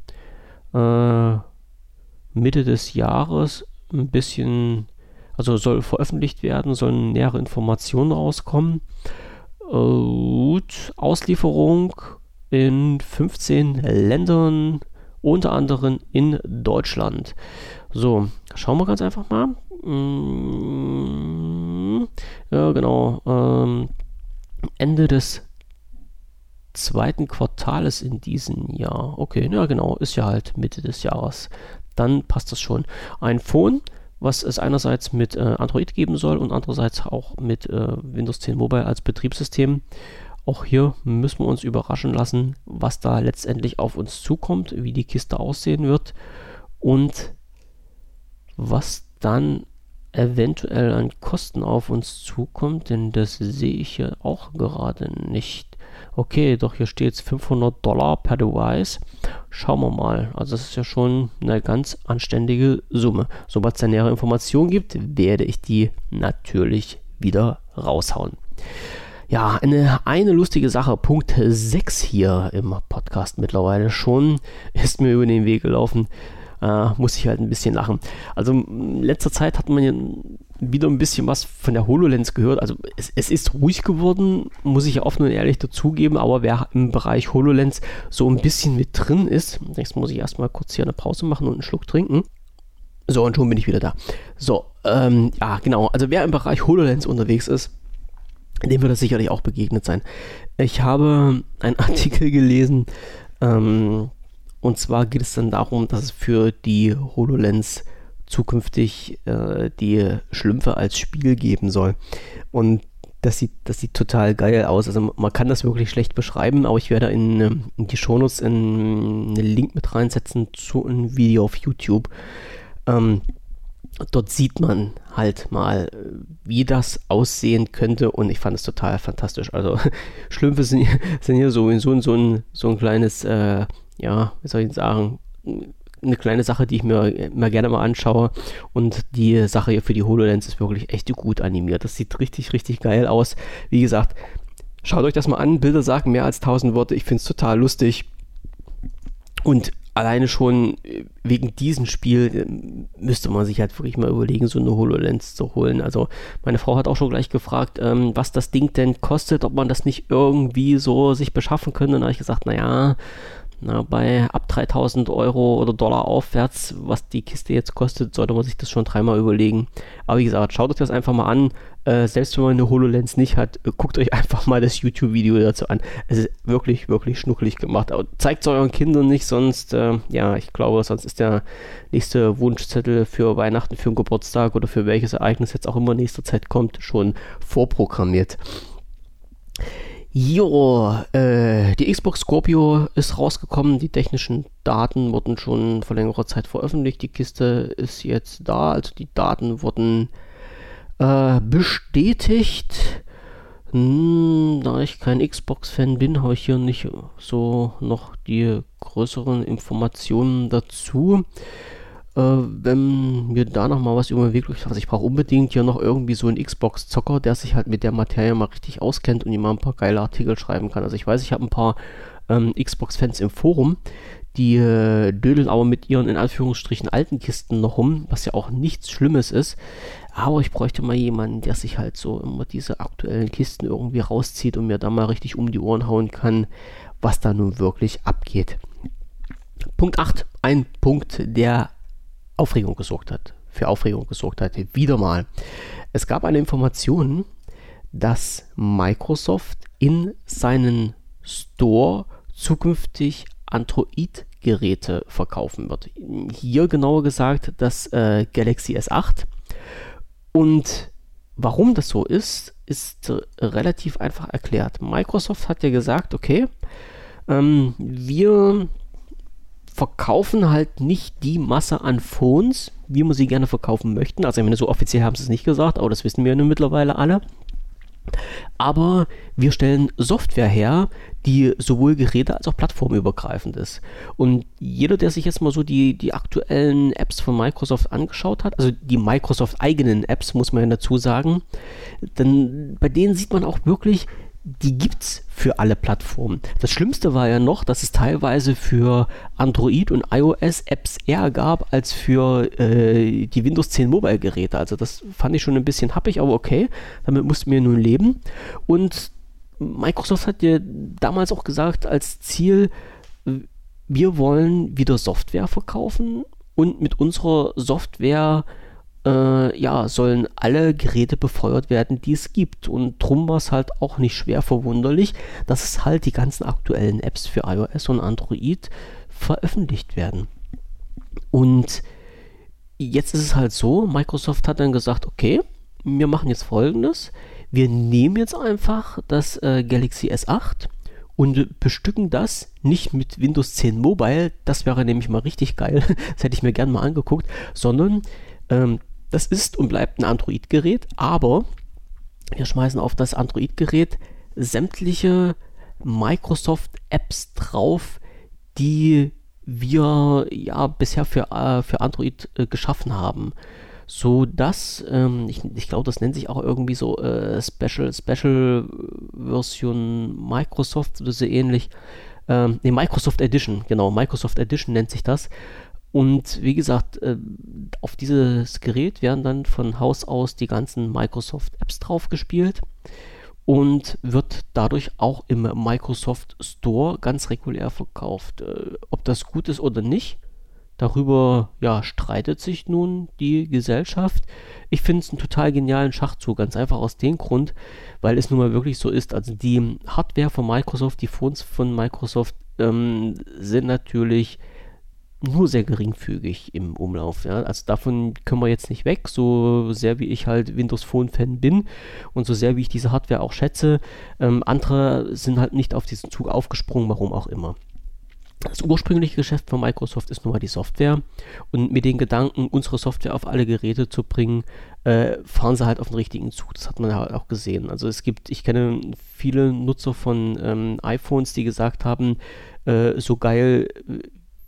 Speaker 1: äh, Mitte des Jahres ein bisschen, also soll veröffentlicht werden, sollen nähere Informationen rauskommen. Gut, Auslieferung in 15 Ländern, unter anderem in Deutschland. So, schauen wir ganz einfach mal. Mm, ja, genau. Ähm, Ende des zweiten Quartales in diesem Jahr. Okay, ja genau, ist ja halt Mitte des Jahres. Dann passt das schon. Ein Phone, was es einerseits mit äh, Android geben soll und andererseits auch mit äh, Windows 10 Mobile als Betriebssystem. Auch hier müssen wir uns überraschen lassen, was da letztendlich auf uns zukommt, wie die Kiste aussehen wird und was dann eventuell an Kosten auf uns zukommt, denn das sehe ich hier auch gerade nicht. Okay, doch hier steht es 500 Dollar per Device. Schauen wir mal. Also das ist ja schon eine ganz anständige Summe. Sobald es da nähere Informationen gibt, werde ich die natürlich wieder raushauen. Ja, eine, eine lustige Sache, Punkt 6 hier im Podcast mittlerweile schon, ist mir über den Weg gelaufen äh, muss ich halt ein bisschen lachen. Also in letzter Zeit hat man ja wieder ein bisschen was von der HoloLens gehört. Also es, es ist ruhig geworden, muss ich ja offen und ehrlich dazugeben, aber wer im Bereich HoloLens so ein bisschen mit drin ist, jetzt muss ich erstmal kurz hier eine Pause machen und einen Schluck trinken. So, und schon bin ich wieder da. So, ähm, ja, genau. Also wer im Bereich HoloLens unterwegs ist, dem wird das sicherlich auch begegnet sein. Ich habe einen *laughs* Artikel gelesen, ähm, und zwar geht es dann darum, dass für die HoloLens zukünftig äh, die Schlümpfe als Spiel geben soll. Und das sieht, das sieht total geil aus. Also man kann das wirklich schlecht beschreiben, aber ich werde in, in die Shownotes einen Link mit reinsetzen zu einem Video auf YouTube. Ähm, dort sieht man halt mal, wie das aussehen könnte und ich fand es total fantastisch. Also *laughs* Schlümpfe sind, *laughs* sind hier so, so, so, ein, so ein kleines äh, ja, wie soll ich sagen, eine kleine Sache, die ich mir, mir gerne mal anschaue. Und die Sache hier für die HoloLens ist wirklich echt gut animiert. Das sieht richtig, richtig geil aus. Wie gesagt, schaut euch das mal an. Bilder sagen mehr als 1000 Worte. Ich finde es total lustig. Und alleine schon wegen diesem Spiel äh, müsste man sich halt wirklich mal überlegen, so eine HoloLens zu holen. Also meine Frau hat auch schon gleich gefragt, ähm, was das Ding denn kostet, ob man das nicht irgendwie so sich beschaffen könnte. Und da habe ich gesagt, naja, na, bei ab 3000 Euro oder Dollar aufwärts, was die Kiste jetzt kostet, sollte man sich das schon dreimal überlegen. Aber wie gesagt, schaut euch das einfach mal an. Äh, selbst wenn man eine HoloLens nicht hat, äh, guckt euch *laughs* einfach mal das YouTube-Video dazu an. Es ist wirklich, wirklich schnuckelig gemacht. Zeigt es euren Kindern nicht, sonst, äh, ja, ich glaube, sonst ist der nächste Wunschzettel für Weihnachten, für einen Geburtstag oder für welches Ereignis jetzt auch immer in nächster Zeit kommt, schon vorprogrammiert. Jo, äh, die Xbox Scorpio ist rausgekommen. Die technischen Daten wurden schon vor längerer Zeit veröffentlicht. Die Kiste ist jetzt da. Also die Daten wurden äh, bestätigt. Hm, da ich kein Xbox-Fan bin, habe ich hier nicht so noch die größeren Informationen dazu. Äh, wenn mir da noch mal was über den Weg läuft, also ich brauche unbedingt hier noch irgendwie so einen Xbox-Zocker, der sich halt mit der Materie mal richtig auskennt und ihm mal ein paar geile Artikel schreiben kann. Also ich weiß, ich habe ein paar ähm, Xbox-Fans im Forum, die äh, dödeln aber mit ihren in Anführungsstrichen alten Kisten noch rum, was ja auch nichts Schlimmes ist. Aber ich bräuchte mal jemanden, der sich halt so immer diese aktuellen Kisten irgendwie rauszieht und mir da mal richtig um die Ohren hauen kann, was da nun wirklich abgeht. Punkt 8. Ein Punkt, der Aufregung gesorgt hat. Für Aufregung gesorgt hat. Wieder mal. Es gab eine Information, dass Microsoft in seinen Store zukünftig Android-Geräte verkaufen wird. Hier genauer gesagt das äh, Galaxy S8. Und warum das so ist, ist äh, relativ einfach erklärt. Microsoft hat ja gesagt, okay, ähm, wir verkaufen halt nicht die Masse an Phones, wie wir sie gerne verkaufen möchten. Also ich meine, so offiziell haben sie es nicht gesagt, aber das wissen wir ja nun mittlerweile alle. Aber wir stellen Software her, die sowohl Geräte als auch plattformübergreifend ist. Und jeder, der sich jetzt mal so die, die aktuellen Apps von Microsoft angeschaut hat, also die Microsoft eigenen Apps, muss man ja dazu sagen, dann bei denen sieht man auch wirklich, die gibt's für alle Plattformen. Das Schlimmste war ja noch, dass es teilweise für Android und iOS Apps eher gab als für äh, die Windows 10 Mobile Geräte. Also das fand ich schon ein bisschen happig, aber okay, damit mussten wir nun leben. Und Microsoft hat ja damals auch gesagt, als Ziel, wir wollen wieder Software verkaufen und mit unserer Software äh, ja, sollen alle Geräte befeuert werden, die es gibt. Und drum war es halt auch nicht schwer verwunderlich, dass es halt die ganzen aktuellen Apps für iOS und Android veröffentlicht werden. Und jetzt ist es halt so, Microsoft hat dann gesagt, okay, wir machen jetzt folgendes. Wir nehmen jetzt einfach das äh, Galaxy S8 und bestücken das nicht mit Windows 10 Mobile, das wäre nämlich mal richtig geil, *laughs* das hätte ich mir gerne mal angeguckt, sondern ähm, das ist und bleibt ein Android-Gerät, aber wir schmeißen auf das Android-Gerät sämtliche Microsoft-Apps drauf, die wir ja bisher für, äh, für Android äh, geschaffen haben. So dass, ähm, ich, ich glaube, das nennt sich auch irgendwie so äh, Special, Special Version Microsoft oder so ähnlich. Ähm, ne, Microsoft Edition, genau, Microsoft Edition nennt sich das. Und wie gesagt, äh, auf dieses Gerät werden dann von Haus aus die ganzen Microsoft-Apps drauf gespielt und wird dadurch auch im Microsoft Store ganz regulär verkauft. Äh, ob das gut ist oder nicht, darüber ja, streitet sich nun die Gesellschaft. Ich finde es einen total genialen Schachzug, ganz einfach aus dem Grund, weil es nun mal wirklich so ist. Also die Hardware von Microsoft, die Phones von Microsoft ähm, sind natürlich nur sehr geringfügig im Umlauf. Ja? Also davon können wir jetzt nicht weg, so sehr wie ich halt Windows Phone Fan bin und so sehr wie ich diese Hardware auch schätze. Ähm, andere sind halt nicht auf diesen Zug aufgesprungen, warum auch immer. Das ursprüngliche Geschäft von Microsoft ist nun mal die Software und mit den Gedanken, unsere Software auf alle Geräte zu bringen, äh, fahren sie halt auf den richtigen Zug. Das hat man halt auch gesehen. Also es gibt, ich kenne viele Nutzer von ähm, iPhones, die gesagt haben, äh, so geil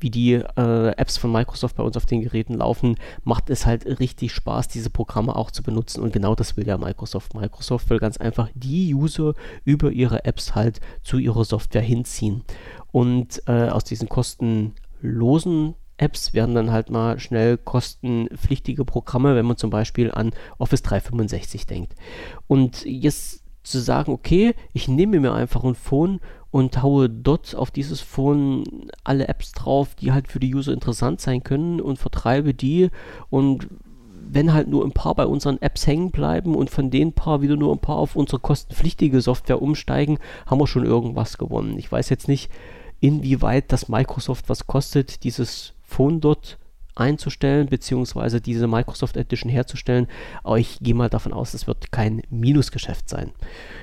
Speaker 1: wie die äh, Apps von Microsoft bei uns auf den Geräten laufen, macht es halt richtig Spaß, diese Programme auch zu benutzen. Und genau das will ja Microsoft. Microsoft will ganz einfach die User über ihre Apps halt zu ihrer Software hinziehen. Und äh, aus diesen kostenlosen Apps werden dann halt mal schnell kostenpflichtige Programme, wenn man zum Beispiel an Office 365 denkt. Und jetzt zu sagen, okay, ich nehme mir einfach ein Phone und haue dort auf dieses Phone alle Apps drauf, die halt für die User interessant sein können und vertreibe die und wenn halt nur ein paar bei unseren Apps hängen bleiben und von den paar wieder nur ein paar auf unsere kostenpflichtige Software umsteigen, haben wir schon irgendwas gewonnen. Ich weiß jetzt nicht, inwieweit das Microsoft was kostet, dieses Phone dort einzustellen, beziehungsweise diese Microsoft Edition herzustellen. Aber ich gehe mal davon aus, es wird kein Minusgeschäft sein.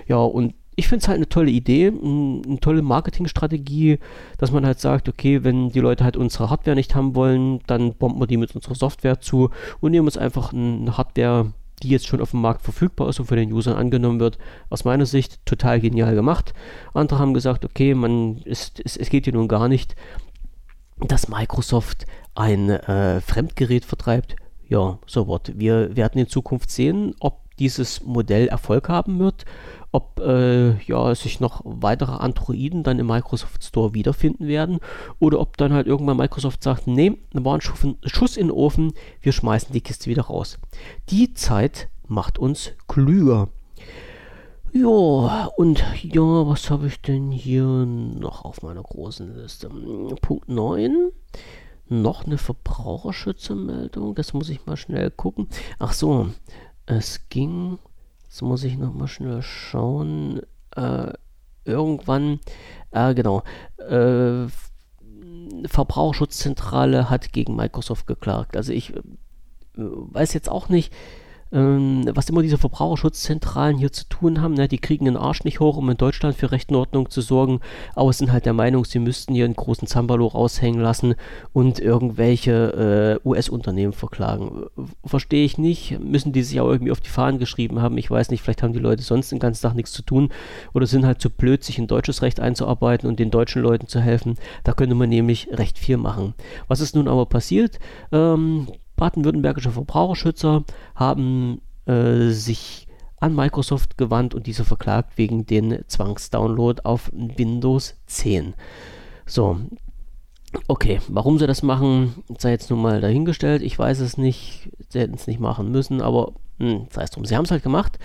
Speaker 1: Ja, und ich finde es halt eine tolle Idee, eine tolle Marketingstrategie, dass man halt sagt, okay, wenn die Leute halt unsere Hardware nicht haben wollen, dann bomben wir die mit unserer Software zu und nehmen uns einfach eine Hardware, die jetzt schon auf dem Markt verfügbar ist und für den Usern angenommen wird. Aus meiner Sicht total genial gemacht. Andere haben gesagt, okay, man ist, es, es geht hier nun gar nicht, dass Microsoft ein äh, Fremdgerät vertreibt, ja, so what. Wir werden in Zukunft sehen, ob dieses Modell Erfolg haben wird, ob äh, ja, sich noch weitere Androiden dann im Microsoft Store wiederfinden werden oder ob dann halt irgendwann Microsoft sagt, nee, war ein Schuss in den Ofen, wir schmeißen die Kiste wieder raus. Die Zeit macht uns klüger. Ja, und ja, was habe ich denn hier noch auf meiner großen Liste? Punkt 9 noch eine Verbraucherschützermeldung. Das muss ich mal schnell gucken. Ach so, es ging, jetzt muss ich noch mal schnell schauen, äh, irgendwann, äh, genau, äh, Verbraucherschutzzentrale hat gegen Microsoft geklagt. Also ich äh, weiß jetzt auch nicht, ähm, was immer diese Verbraucherschutzzentralen hier zu tun haben. Ne? Die kriegen den Arsch nicht hoch, um in Deutschland für Recht und Ordnung zu sorgen, aber sind halt der Meinung, sie müssten hier einen großen Zambalo raushängen lassen und irgendwelche äh, US-Unternehmen verklagen. Verstehe ich nicht. Müssen die sich auch irgendwie auf die Fahnen geschrieben haben. Ich weiß nicht, vielleicht haben die Leute sonst den ganzen Tag nichts zu tun oder sind halt zu blöd, sich in deutsches Recht einzuarbeiten und den deutschen Leuten zu helfen. Da könnte man nämlich recht viel machen. Was ist nun aber passiert? Ähm, Baden-württembergische Verbraucherschützer haben äh, sich an Microsoft gewandt und diese verklagt wegen den Zwangsdownload auf Windows 10. So, okay, warum sie das machen, sei jetzt nun mal dahingestellt. Ich weiß es nicht, sie hätten es nicht machen müssen, aber hm, sei es drum. Sie haben es halt gemacht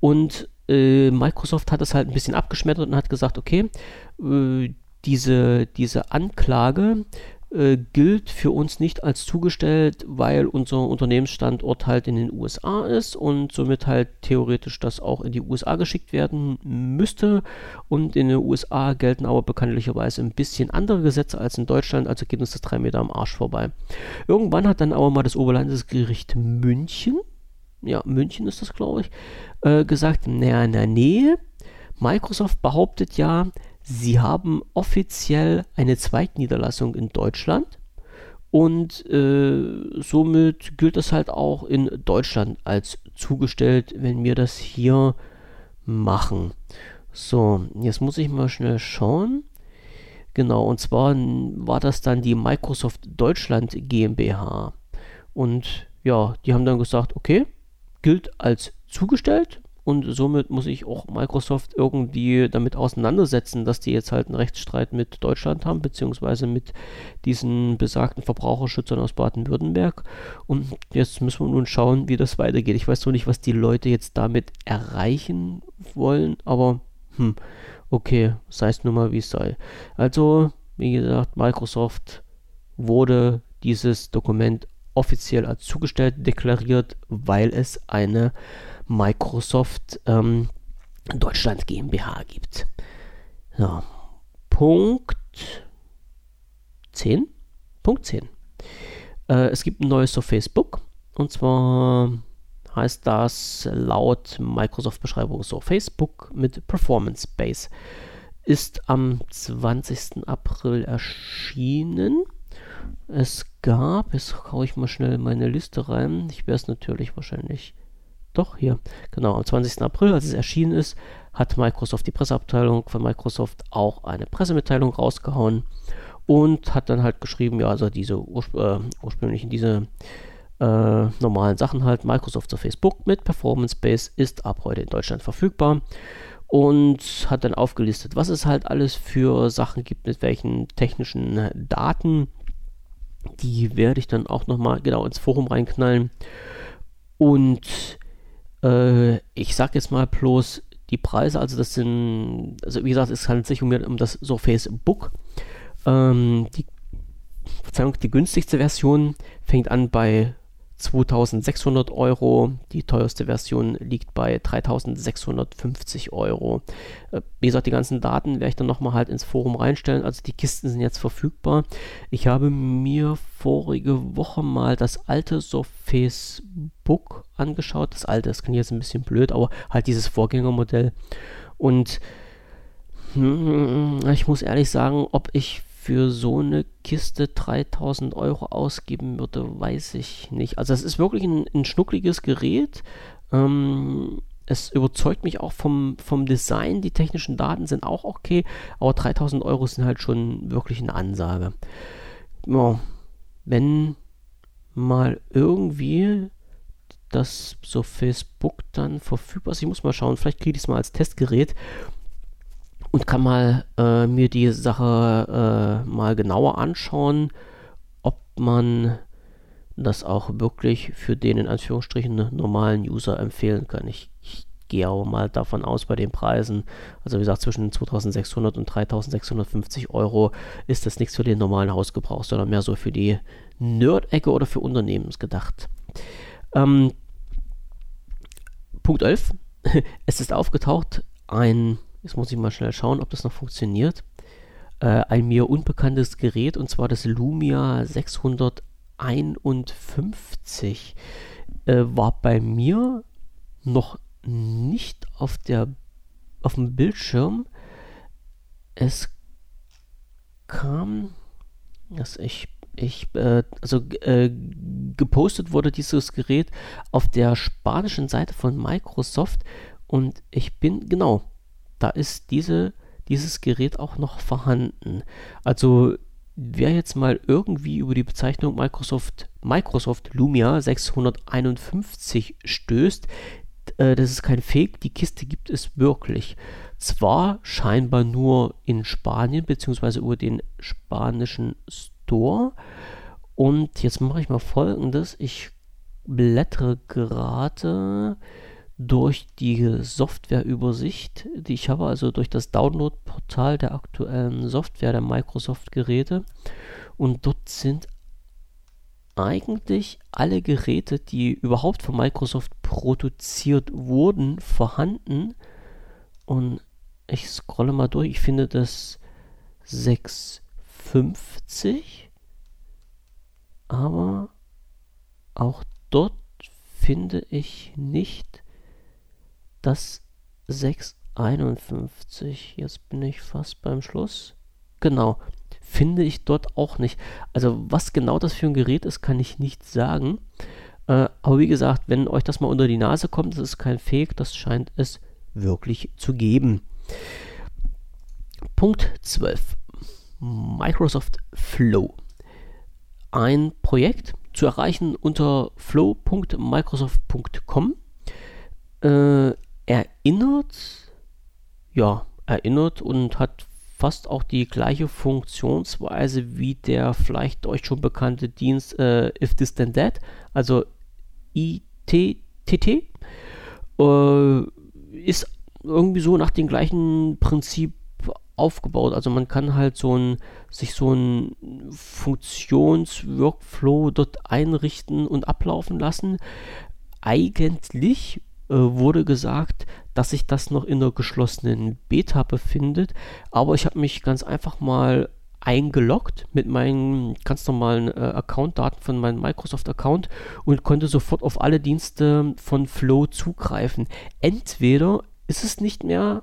Speaker 1: und äh, Microsoft hat es halt ein bisschen abgeschmettert und hat gesagt, okay, äh, diese, diese Anklage äh, gilt für uns nicht als zugestellt, weil unser Unternehmensstandort halt in den USA ist und somit halt theoretisch das auch in die USA geschickt werden müsste. Und in den USA gelten aber bekanntlicherweise ein bisschen andere Gesetze als in Deutschland, also geht uns das drei Meter am Arsch vorbei. Irgendwann hat dann aber mal das Oberlandesgericht München, ja, München ist das, glaube ich, äh, gesagt, naja, na, nee, Microsoft behauptet ja, Sie haben offiziell eine Zweigniederlassung in Deutschland und äh, somit gilt das halt auch in Deutschland als zugestellt, wenn wir das hier machen. So, jetzt muss ich mal schnell schauen. Genau, und zwar war das dann die Microsoft Deutschland GmbH. Und ja, die haben dann gesagt, okay, gilt als zugestellt und somit muss ich auch Microsoft irgendwie damit auseinandersetzen, dass die jetzt halt einen Rechtsstreit mit Deutschland haben, beziehungsweise mit diesen besagten Verbraucherschützern aus Baden-Württemberg. Und jetzt müssen wir nun schauen, wie das weitergeht. Ich weiß noch nicht, was die Leute jetzt damit erreichen wollen, aber hm, okay, sei es nun mal wie es sei. Also, wie gesagt, Microsoft wurde dieses Dokument offiziell als zugestellt deklariert, weil es eine Microsoft ähm, Deutschland GmbH gibt. So, Punkt 10. Punkt 10. Äh, es gibt ein neues auf Facebook und zwar heißt das laut Microsoft-Beschreibung so Facebook mit Performance Base. Ist am 20. April erschienen. Es gab, jetzt haue ich mal schnell meine Liste rein. Ich werde es natürlich wahrscheinlich doch, hier. Genau, am 20. April, als es erschienen ist, hat Microsoft, die Presseabteilung von Microsoft, auch eine Pressemitteilung rausgehauen und hat dann halt geschrieben, ja, also diese urspr äh, ursprünglichen, diese äh, normalen Sachen halt, Microsoft zu Facebook mit Performance Base ist ab heute in Deutschland verfügbar und hat dann aufgelistet, was es halt alles für Sachen gibt, mit welchen technischen Daten. Die werde ich dann auch nochmal genau ins Forum reinknallen. Und äh, ich sag jetzt mal bloß die Preise, also das sind, also wie gesagt, es handelt sich um, um das Surface Book. Ähm, die, die günstigste Version fängt an bei 2600 Euro. Die teuerste Version liegt bei 3650 Euro. Äh, wie gesagt, die ganzen Daten werde ich dann nochmal halt ins Forum reinstellen. Also die Kisten sind jetzt verfügbar. Ich habe mir vorige Woche mal das alte Surface Book angeschaut. Das alte, das kann jetzt ein bisschen blöd, aber halt dieses Vorgängermodell. Und hm, ich muss ehrlich sagen, ob ich für so eine Kiste 3000 Euro ausgeben würde, weiß ich nicht. Also es ist wirklich ein, ein schnuckliges Gerät. Ähm, es überzeugt mich auch vom, vom Design. Die technischen Daten sind auch okay, aber 3000 Euro sind halt schon wirklich eine Ansage. Ja, wenn mal irgendwie das so Facebook dann verfügbar ist. Ich muss mal schauen, vielleicht kriege ich es mal als Testgerät und kann mal äh, mir die Sache äh, mal genauer anschauen, ob man das auch wirklich für den in Anführungsstrichen normalen User empfehlen kann. Ich, ich gehe auch mal davon aus bei den Preisen, also wie gesagt zwischen 2600 und 3650 Euro ist das nichts für den normalen Hausgebrauch, sondern mehr so für die Nerd-Ecke oder für Unternehmens gedacht. Ähm, Punkt 11. *laughs* Es ist aufgetaucht ein, jetzt muss ich mal schnell schauen, ob das noch funktioniert, äh, ein mir unbekanntes Gerät und zwar das Lumia 651. Äh, war bei mir noch nicht auf der auf dem Bildschirm. Es kam, dass ich ich, äh, also äh, gepostet wurde dieses Gerät auf der spanischen Seite von Microsoft und ich bin, genau, da ist diese, dieses Gerät auch noch vorhanden. Also wer jetzt mal irgendwie über die Bezeichnung Microsoft, Microsoft Lumia 651 stößt, äh, das ist kein Fake, die Kiste gibt es wirklich. Zwar scheinbar nur in Spanien, beziehungsweise über den spanischen Store. Und jetzt mache ich mal folgendes. Ich blättere gerade durch die Softwareübersicht, die ich habe, also durch das Download-Portal der aktuellen Software der Microsoft-Geräte. Und dort sind eigentlich alle Geräte, die überhaupt von Microsoft produziert wurden, vorhanden. Und ich scrolle mal durch. Ich finde das 650. Aber auch dort finde ich nicht das 651. Jetzt bin ich fast beim Schluss. Genau, finde ich dort auch nicht. Also was genau das für ein Gerät ist, kann ich nicht sagen. Äh, aber wie gesagt, wenn euch das mal unter die Nase kommt, das ist kein Fake, das scheint es wirklich zu geben. Punkt 12. Microsoft Flow ein Projekt zu erreichen unter flow.microsoft.com. Äh, erinnert, ja, erinnert und hat fast auch die gleiche Funktionsweise wie der vielleicht euch schon bekannte Dienst äh, If This Then That, also ITTT. Äh, ist irgendwie so nach dem gleichen Prinzip aufgebaut. Also man kann halt so ein, sich so ein Funktionsworkflow dort einrichten und ablaufen lassen. Eigentlich wurde gesagt, dass sich das noch in der geschlossenen Beta befindet, aber ich habe mich ganz einfach mal eingeloggt mit meinen ganz normalen äh, Account-Daten von meinem Microsoft-Account und konnte sofort auf alle Dienste von Flow zugreifen. Entweder ist es nicht mehr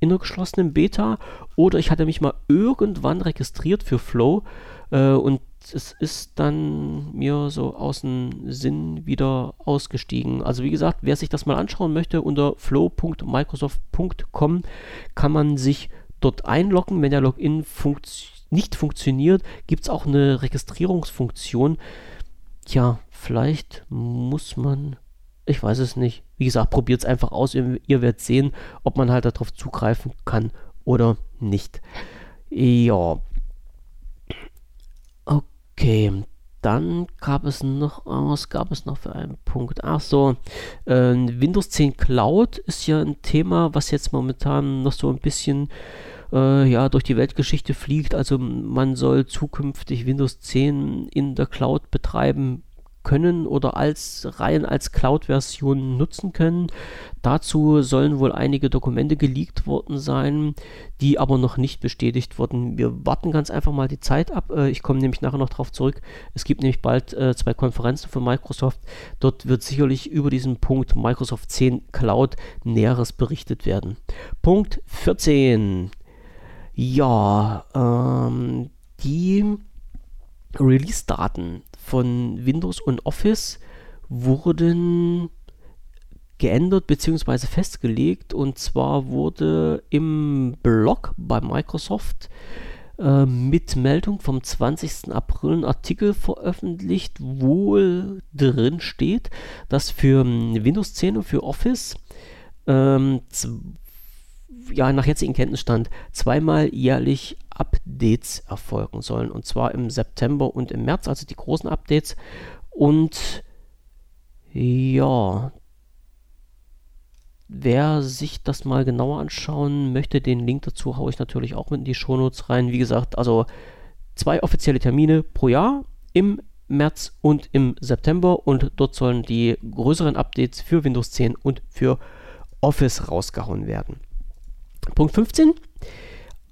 Speaker 1: in der geschlossenen Beta oder ich hatte mich mal irgendwann registriert für Flow äh, und es ist dann mir so aus dem Sinn wieder ausgestiegen. Also wie gesagt, wer sich das mal anschauen möchte, unter flow.microsoft.com kann man sich dort einloggen. Wenn der Login funkt nicht funktioniert, gibt es auch eine Registrierungsfunktion. Tja, vielleicht muss man ich weiß es nicht. Wie gesagt, probiert es einfach aus. Ihr, ihr werdet sehen, ob man halt darauf zugreifen kann oder nicht. Ja. Okay. Dann gab es noch, was gab es noch für einen Punkt? Ach so, äh, Windows 10 Cloud ist ja ein Thema, was jetzt momentan noch so ein bisschen äh, ja, durch die Weltgeschichte fliegt. Also man soll zukünftig Windows 10 in der Cloud betreiben können oder als rein als Cloud-Version nutzen können. Dazu sollen wohl einige Dokumente geleakt worden sein, die aber noch nicht bestätigt wurden. Wir warten ganz einfach mal die Zeit ab. Äh, ich komme nämlich nachher noch darauf zurück. Es gibt nämlich bald äh, zwei Konferenzen von Microsoft. Dort wird sicherlich über diesen Punkt Microsoft 10 Cloud Näheres berichtet werden. Punkt 14. Ja, ähm, die Release-Daten von Windows und Office wurden geändert bzw. festgelegt. Und zwar wurde im Blog bei Microsoft äh, mit Meldung vom 20. April einen Artikel veröffentlicht, wo drin steht, dass für ähm, Windows 10 und für Office ähm, ja, nach jetzigem Kenntnisstand zweimal jährlich Updates erfolgen sollen. Und zwar im September und im März, also die großen Updates. Und ja, wer sich das mal genauer anschauen möchte, den Link dazu haue ich natürlich auch mit in die Shownotes rein. Wie gesagt, also zwei offizielle Termine pro Jahr im März und im September und dort sollen die größeren Updates für Windows 10 und für Office rausgehauen werden. Punkt 15.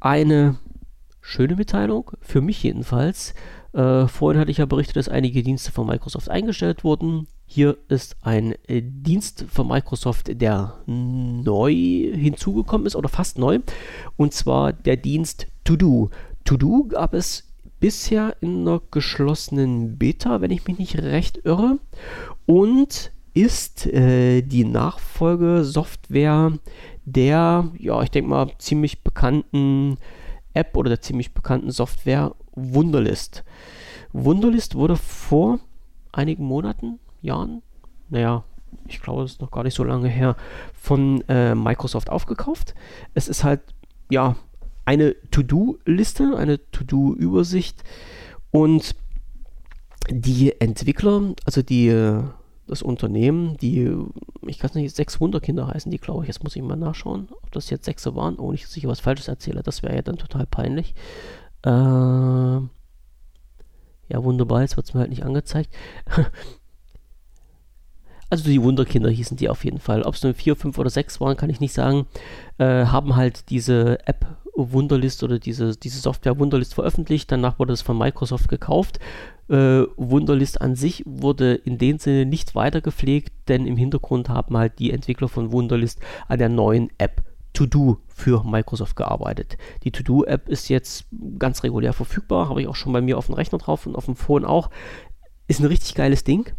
Speaker 1: Eine schöne Mitteilung, für mich jedenfalls. Äh, vorhin hatte ich ja berichtet, dass einige Dienste von Microsoft eingestellt wurden. Hier ist ein äh, Dienst von Microsoft, der neu hinzugekommen ist oder fast neu. Und zwar der Dienst To-Do. To-Do gab es bisher in einer geschlossenen Beta, wenn ich mich nicht recht irre. Und ist äh, die Nachfolgesoftware der, ja, ich denke mal, ziemlich bekannten App oder der ziemlich bekannten Software Wunderlist. Wunderlist wurde vor einigen Monaten, Jahren, naja, ich glaube, es ist noch gar nicht so lange her, von äh, Microsoft aufgekauft. Es ist halt, ja, eine To-Do-Liste, eine To-Do-Übersicht und die Entwickler, also die das Unternehmen, die, ich kann es nicht, sechs Wunderkinder heißen die, glaube ich. Jetzt muss ich mal nachschauen, ob das jetzt sechs waren. Oh, nicht, dass ich was Falsches erzähle. Das wäre ja dann total peinlich. Äh, ja, wunderbar, jetzt wird es mir halt nicht angezeigt. *laughs* also die Wunderkinder hießen die auf jeden Fall. Ob es nur vier, fünf oder sechs waren, kann ich nicht sagen. Äh, haben halt diese App Wunderlist oder diese, diese Software Wunderlist veröffentlicht. Danach wurde es von Microsoft gekauft. Äh, Wunderlist an sich wurde in dem Sinne nicht weiter gepflegt, denn im Hintergrund haben halt die Entwickler von Wunderlist an der neuen App To-Do für Microsoft gearbeitet. Die To-Do-App ist jetzt ganz regulär verfügbar, habe ich auch schon bei mir auf dem Rechner drauf und auf dem Phone auch. Ist ein richtig geiles Ding.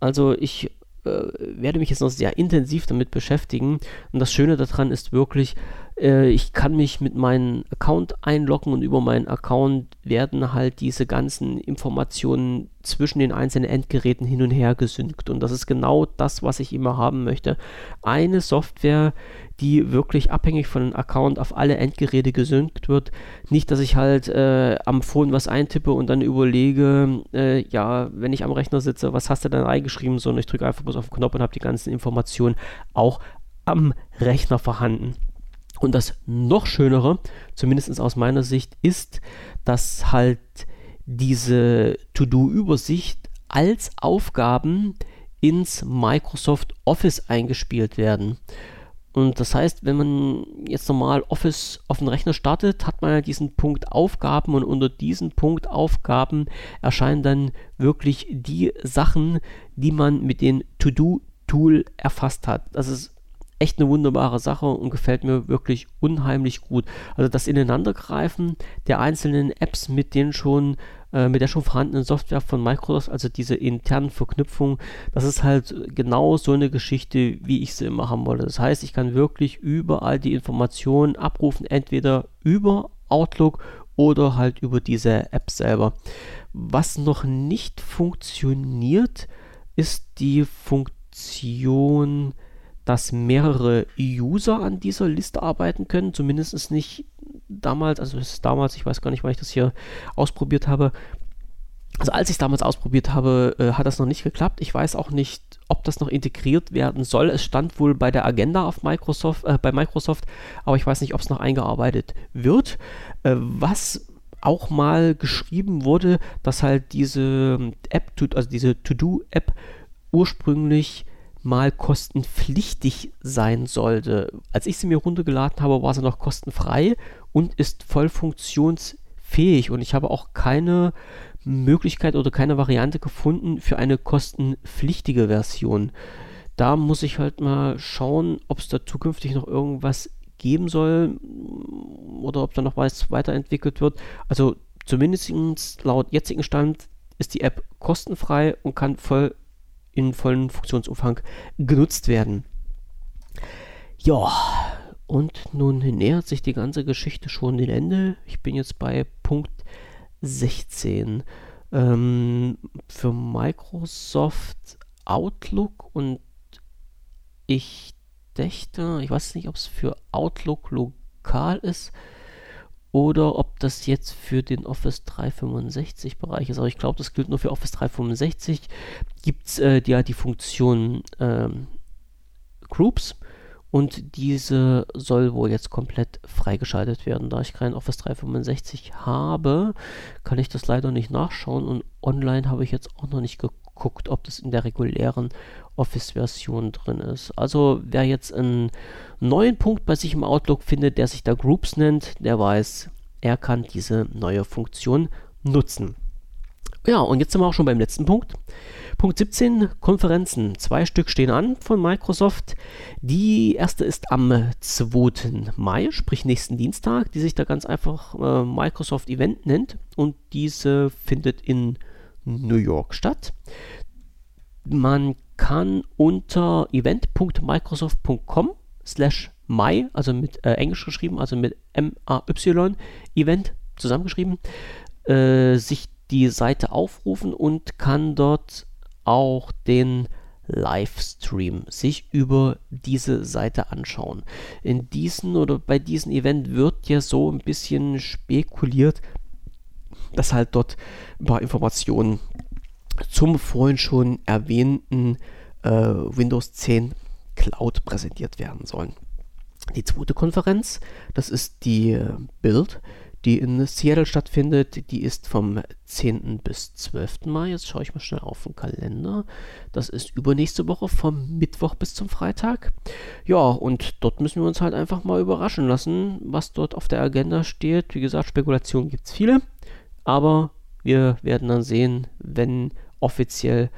Speaker 1: Also ich werde mich jetzt noch sehr intensiv damit beschäftigen. Und das Schöne daran ist wirklich, äh, ich kann mich mit meinem Account einloggen und über meinen Account werden halt diese ganzen Informationen zwischen den einzelnen Endgeräten hin und her gesynkt. Und das ist genau das, was ich immer haben möchte. Eine Software, die wirklich abhängig von dem Account auf alle Endgeräte gesynkt wird. Nicht, dass ich halt äh, am Phone was eintippe und dann überlege, äh, ja, wenn ich am Rechner sitze, was hast du denn reingeschrieben, sondern ich drücke einfach bloß auf den Knopf und habe die ganzen Informationen auch am Rechner vorhanden. Und das noch Schönere, zumindest aus meiner Sicht, ist, dass halt diese To-Do-Übersicht als Aufgaben ins Microsoft Office eingespielt werden. Und das heißt, wenn man jetzt normal Office auf dem Rechner startet, hat man ja diesen Punkt Aufgaben und unter diesen Punkt Aufgaben erscheinen dann wirklich die Sachen, die man mit dem To-Do-Tool erfasst hat. Das ist echt eine wunderbare Sache und gefällt mir wirklich unheimlich gut. Also das Ineinandergreifen der einzelnen Apps mit den schon äh, mit der schon vorhandenen Software von Microsoft, also diese internen Verknüpfungen, das ist halt genau so eine Geschichte, wie ich sie immer haben wollte. Das heißt, ich kann wirklich überall die Informationen abrufen, entweder über Outlook oder halt über diese App selber. Was noch nicht funktioniert, ist die Funktion dass mehrere User an dieser Liste arbeiten können. Zumindest nicht damals, also es ist damals, ich weiß gar nicht, wann ich das hier ausprobiert habe. Also als ich es damals ausprobiert habe, äh, hat das noch nicht geklappt. Ich weiß auch nicht, ob das noch integriert werden soll. Es stand wohl bei der Agenda auf Microsoft, äh, bei Microsoft, aber ich weiß nicht, ob es noch eingearbeitet wird. Äh, was auch mal geschrieben wurde, dass halt diese App, also diese To-Do-App ursprünglich mal kostenpflichtig sein sollte. Als ich sie mir runtergeladen habe, war sie noch kostenfrei und ist voll funktionsfähig. Und ich habe auch keine Möglichkeit oder keine Variante gefunden für eine kostenpflichtige Version. Da muss ich halt mal schauen, ob es da zukünftig noch irgendwas geben soll oder ob da noch was weiterentwickelt wird. Also zumindest laut jetzigen Stand ist die App kostenfrei und kann voll in vollen Funktionsumfang genutzt werden. Ja, und nun nähert sich die ganze Geschichte schon dem Ende. Ich bin jetzt bei Punkt 16. Ähm, für Microsoft Outlook und ich dächte, ich weiß nicht, ob es für Outlook lokal ist oder ob das jetzt für den Office 365 Bereich ist. Aber ich glaube, das gilt nur für Office 365. Gibt es äh, ja die Funktion ähm, Groups und diese soll wohl jetzt komplett freigeschaltet werden. Da ich kein Office 365 habe, kann ich das leider nicht nachschauen und online habe ich jetzt auch noch nicht geguckt, ob das in der regulären Office-Version drin ist. Also wer jetzt einen neuen Punkt bei sich im Outlook findet, der sich da Groups nennt, der weiß, er kann diese neue Funktion nutzen. Ja, und jetzt sind wir auch schon beim letzten Punkt. Punkt 17, Konferenzen. Zwei Stück stehen an von Microsoft. Die erste ist am 2. Mai, sprich nächsten Dienstag, die sich da ganz einfach äh, Microsoft Event nennt. Und diese findet in New York statt. Man kann unter event.microsoft.com slash Mai, also mit äh, Englisch geschrieben, also mit M-A-Y, Event zusammengeschrieben, äh, sich die Seite aufrufen und kann dort auch den Livestream sich über diese Seite anschauen. In diesem oder bei diesem Event wird ja so ein bisschen spekuliert, dass halt dort ein paar Informationen zum vorhin schon erwähnten äh, Windows 10 Cloud präsentiert werden sollen. Die zweite Konferenz, das ist die äh, Build, die in Seattle stattfindet. Die ist vom 10. bis 12. Mai. Jetzt schaue ich mal schnell auf den Kalender. Das ist übernächste Woche vom Mittwoch bis zum Freitag. Ja, und dort müssen wir uns halt einfach mal überraschen lassen, was dort auf der Agenda steht. Wie gesagt, Spekulationen gibt es viele, aber wir werden dann sehen, wenn offiziell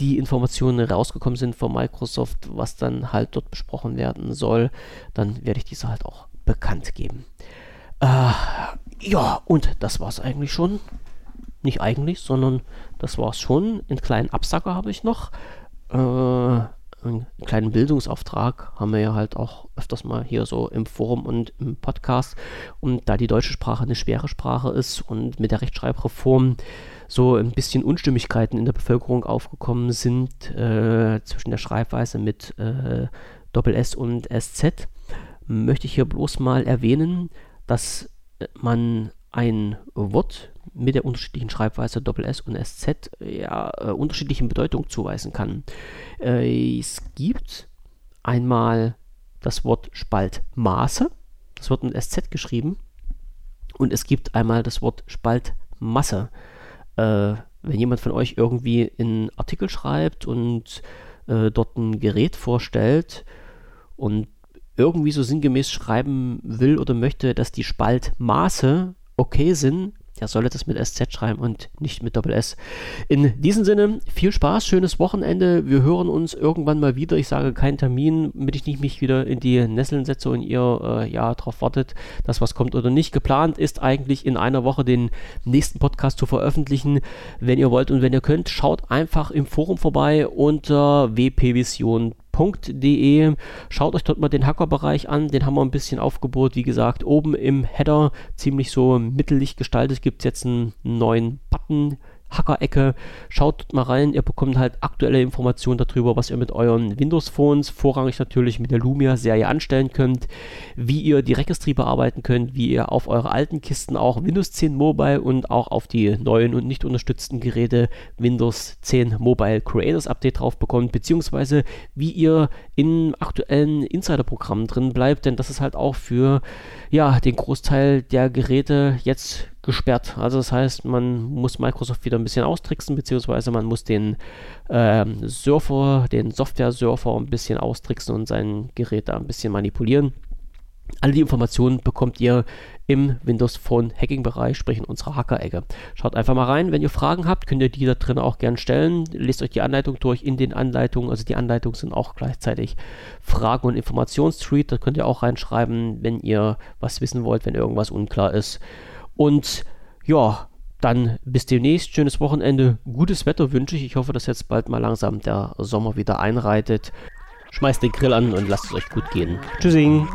Speaker 1: die Informationen rausgekommen sind von Microsoft, was dann halt dort besprochen werden soll, dann werde ich diese halt auch bekannt geben. Äh, ja, und das war es eigentlich schon. Nicht eigentlich, sondern das war es schon. Einen kleinen Absacker habe ich noch. Äh, einen kleinen Bildungsauftrag haben wir ja halt auch öfters mal hier so im Forum und im Podcast. Und da die deutsche Sprache eine schwere Sprache ist und mit der Rechtschreibreform so ein bisschen Unstimmigkeiten in der Bevölkerung aufgekommen sind äh, zwischen der Schreibweise mit äh, Doppel S und SZ, möchte ich hier bloß mal erwähnen, dass man ein Wort mit der unterschiedlichen Schreibweise Doppel S und SZ ja äh, unterschiedlichen Bedeutungen zuweisen kann. Äh, es gibt einmal das Wort Spaltmaße, das wird mit SZ geschrieben, und es gibt einmal das Wort Spaltmasse äh, wenn jemand von euch irgendwie einen Artikel schreibt und äh, dort ein Gerät vorstellt und irgendwie so sinngemäß schreiben will oder möchte, dass die Spaltmaße okay sind, der solle das mit SZ schreiben und nicht mit Doppel S. In diesem Sinne, viel Spaß, schönes Wochenende. Wir hören uns irgendwann mal wieder. Ich sage keinen Termin, damit ich nicht mich wieder in die Nesseln setze und ihr äh, ja darauf wartet, dass was kommt oder nicht. Geplant ist eigentlich in einer Woche den nächsten Podcast zu veröffentlichen. Wenn ihr wollt und wenn ihr könnt, schaut einfach im Forum vorbei unter wpvision.com hacker.de. Schaut euch dort mal den Hacker-Bereich an, den haben wir ein bisschen aufgebohrt. Wie gesagt, oben im Header, ziemlich so mittelig gestaltet, gibt es jetzt einen neuen Button Hacker-Ecke. Schaut mal rein, ihr bekommt halt aktuelle Informationen darüber, was ihr mit euren Windows-Phones, vorrangig natürlich mit der Lumia-Serie anstellen könnt, wie ihr die Registry bearbeiten könnt, wie ihr auf eure alten Kisten auch Windows 10 Mobile und auch auf die neuen und nicht unterstützten Geräte Windows 10 Mobile Creators Update drauf bekommt, beziehungsweise wie ihr in aktuellen Insider-Programmen drin bleibt, denn das ist halt auch für ja, den Großteil der Geräte jetzt gesperrt. Also das heißt, man muss Microsoft wieder ein bisschen austricksen, beziehungsweise man muss den ähm, Surfer, den Software-Surfer ein bisschen austricksen und sein Gerät da ein bisschen manipulieren. Alle die Informationen bekommt ihr im Windows Phone Hacking Bereich, sprich in unserer Hacker-Ecke. Schaut einfach mal rein. Wenn ihr Fragen habt, könnt ihr die da drin auch gerne stellen. Lest euch die Anleitung durch in den Anleitungen. Also die Anleitungen sind auch gleichzeitig Fragen- und Informationsstreet. Da könnt ihr auch reinschreiben, wenn ihr was wissen wollt, wenn irgendwas unklar ist. Und ja, dann bis demnächst. Schönes Wochenende. Gutes Wetter wünsche ich. Ich hoffe, dass jetzt bald mal langsam der Sommer wieder einreitet. Schmeißt den Grill an und lasst es euch gut gehen. Tschüssing.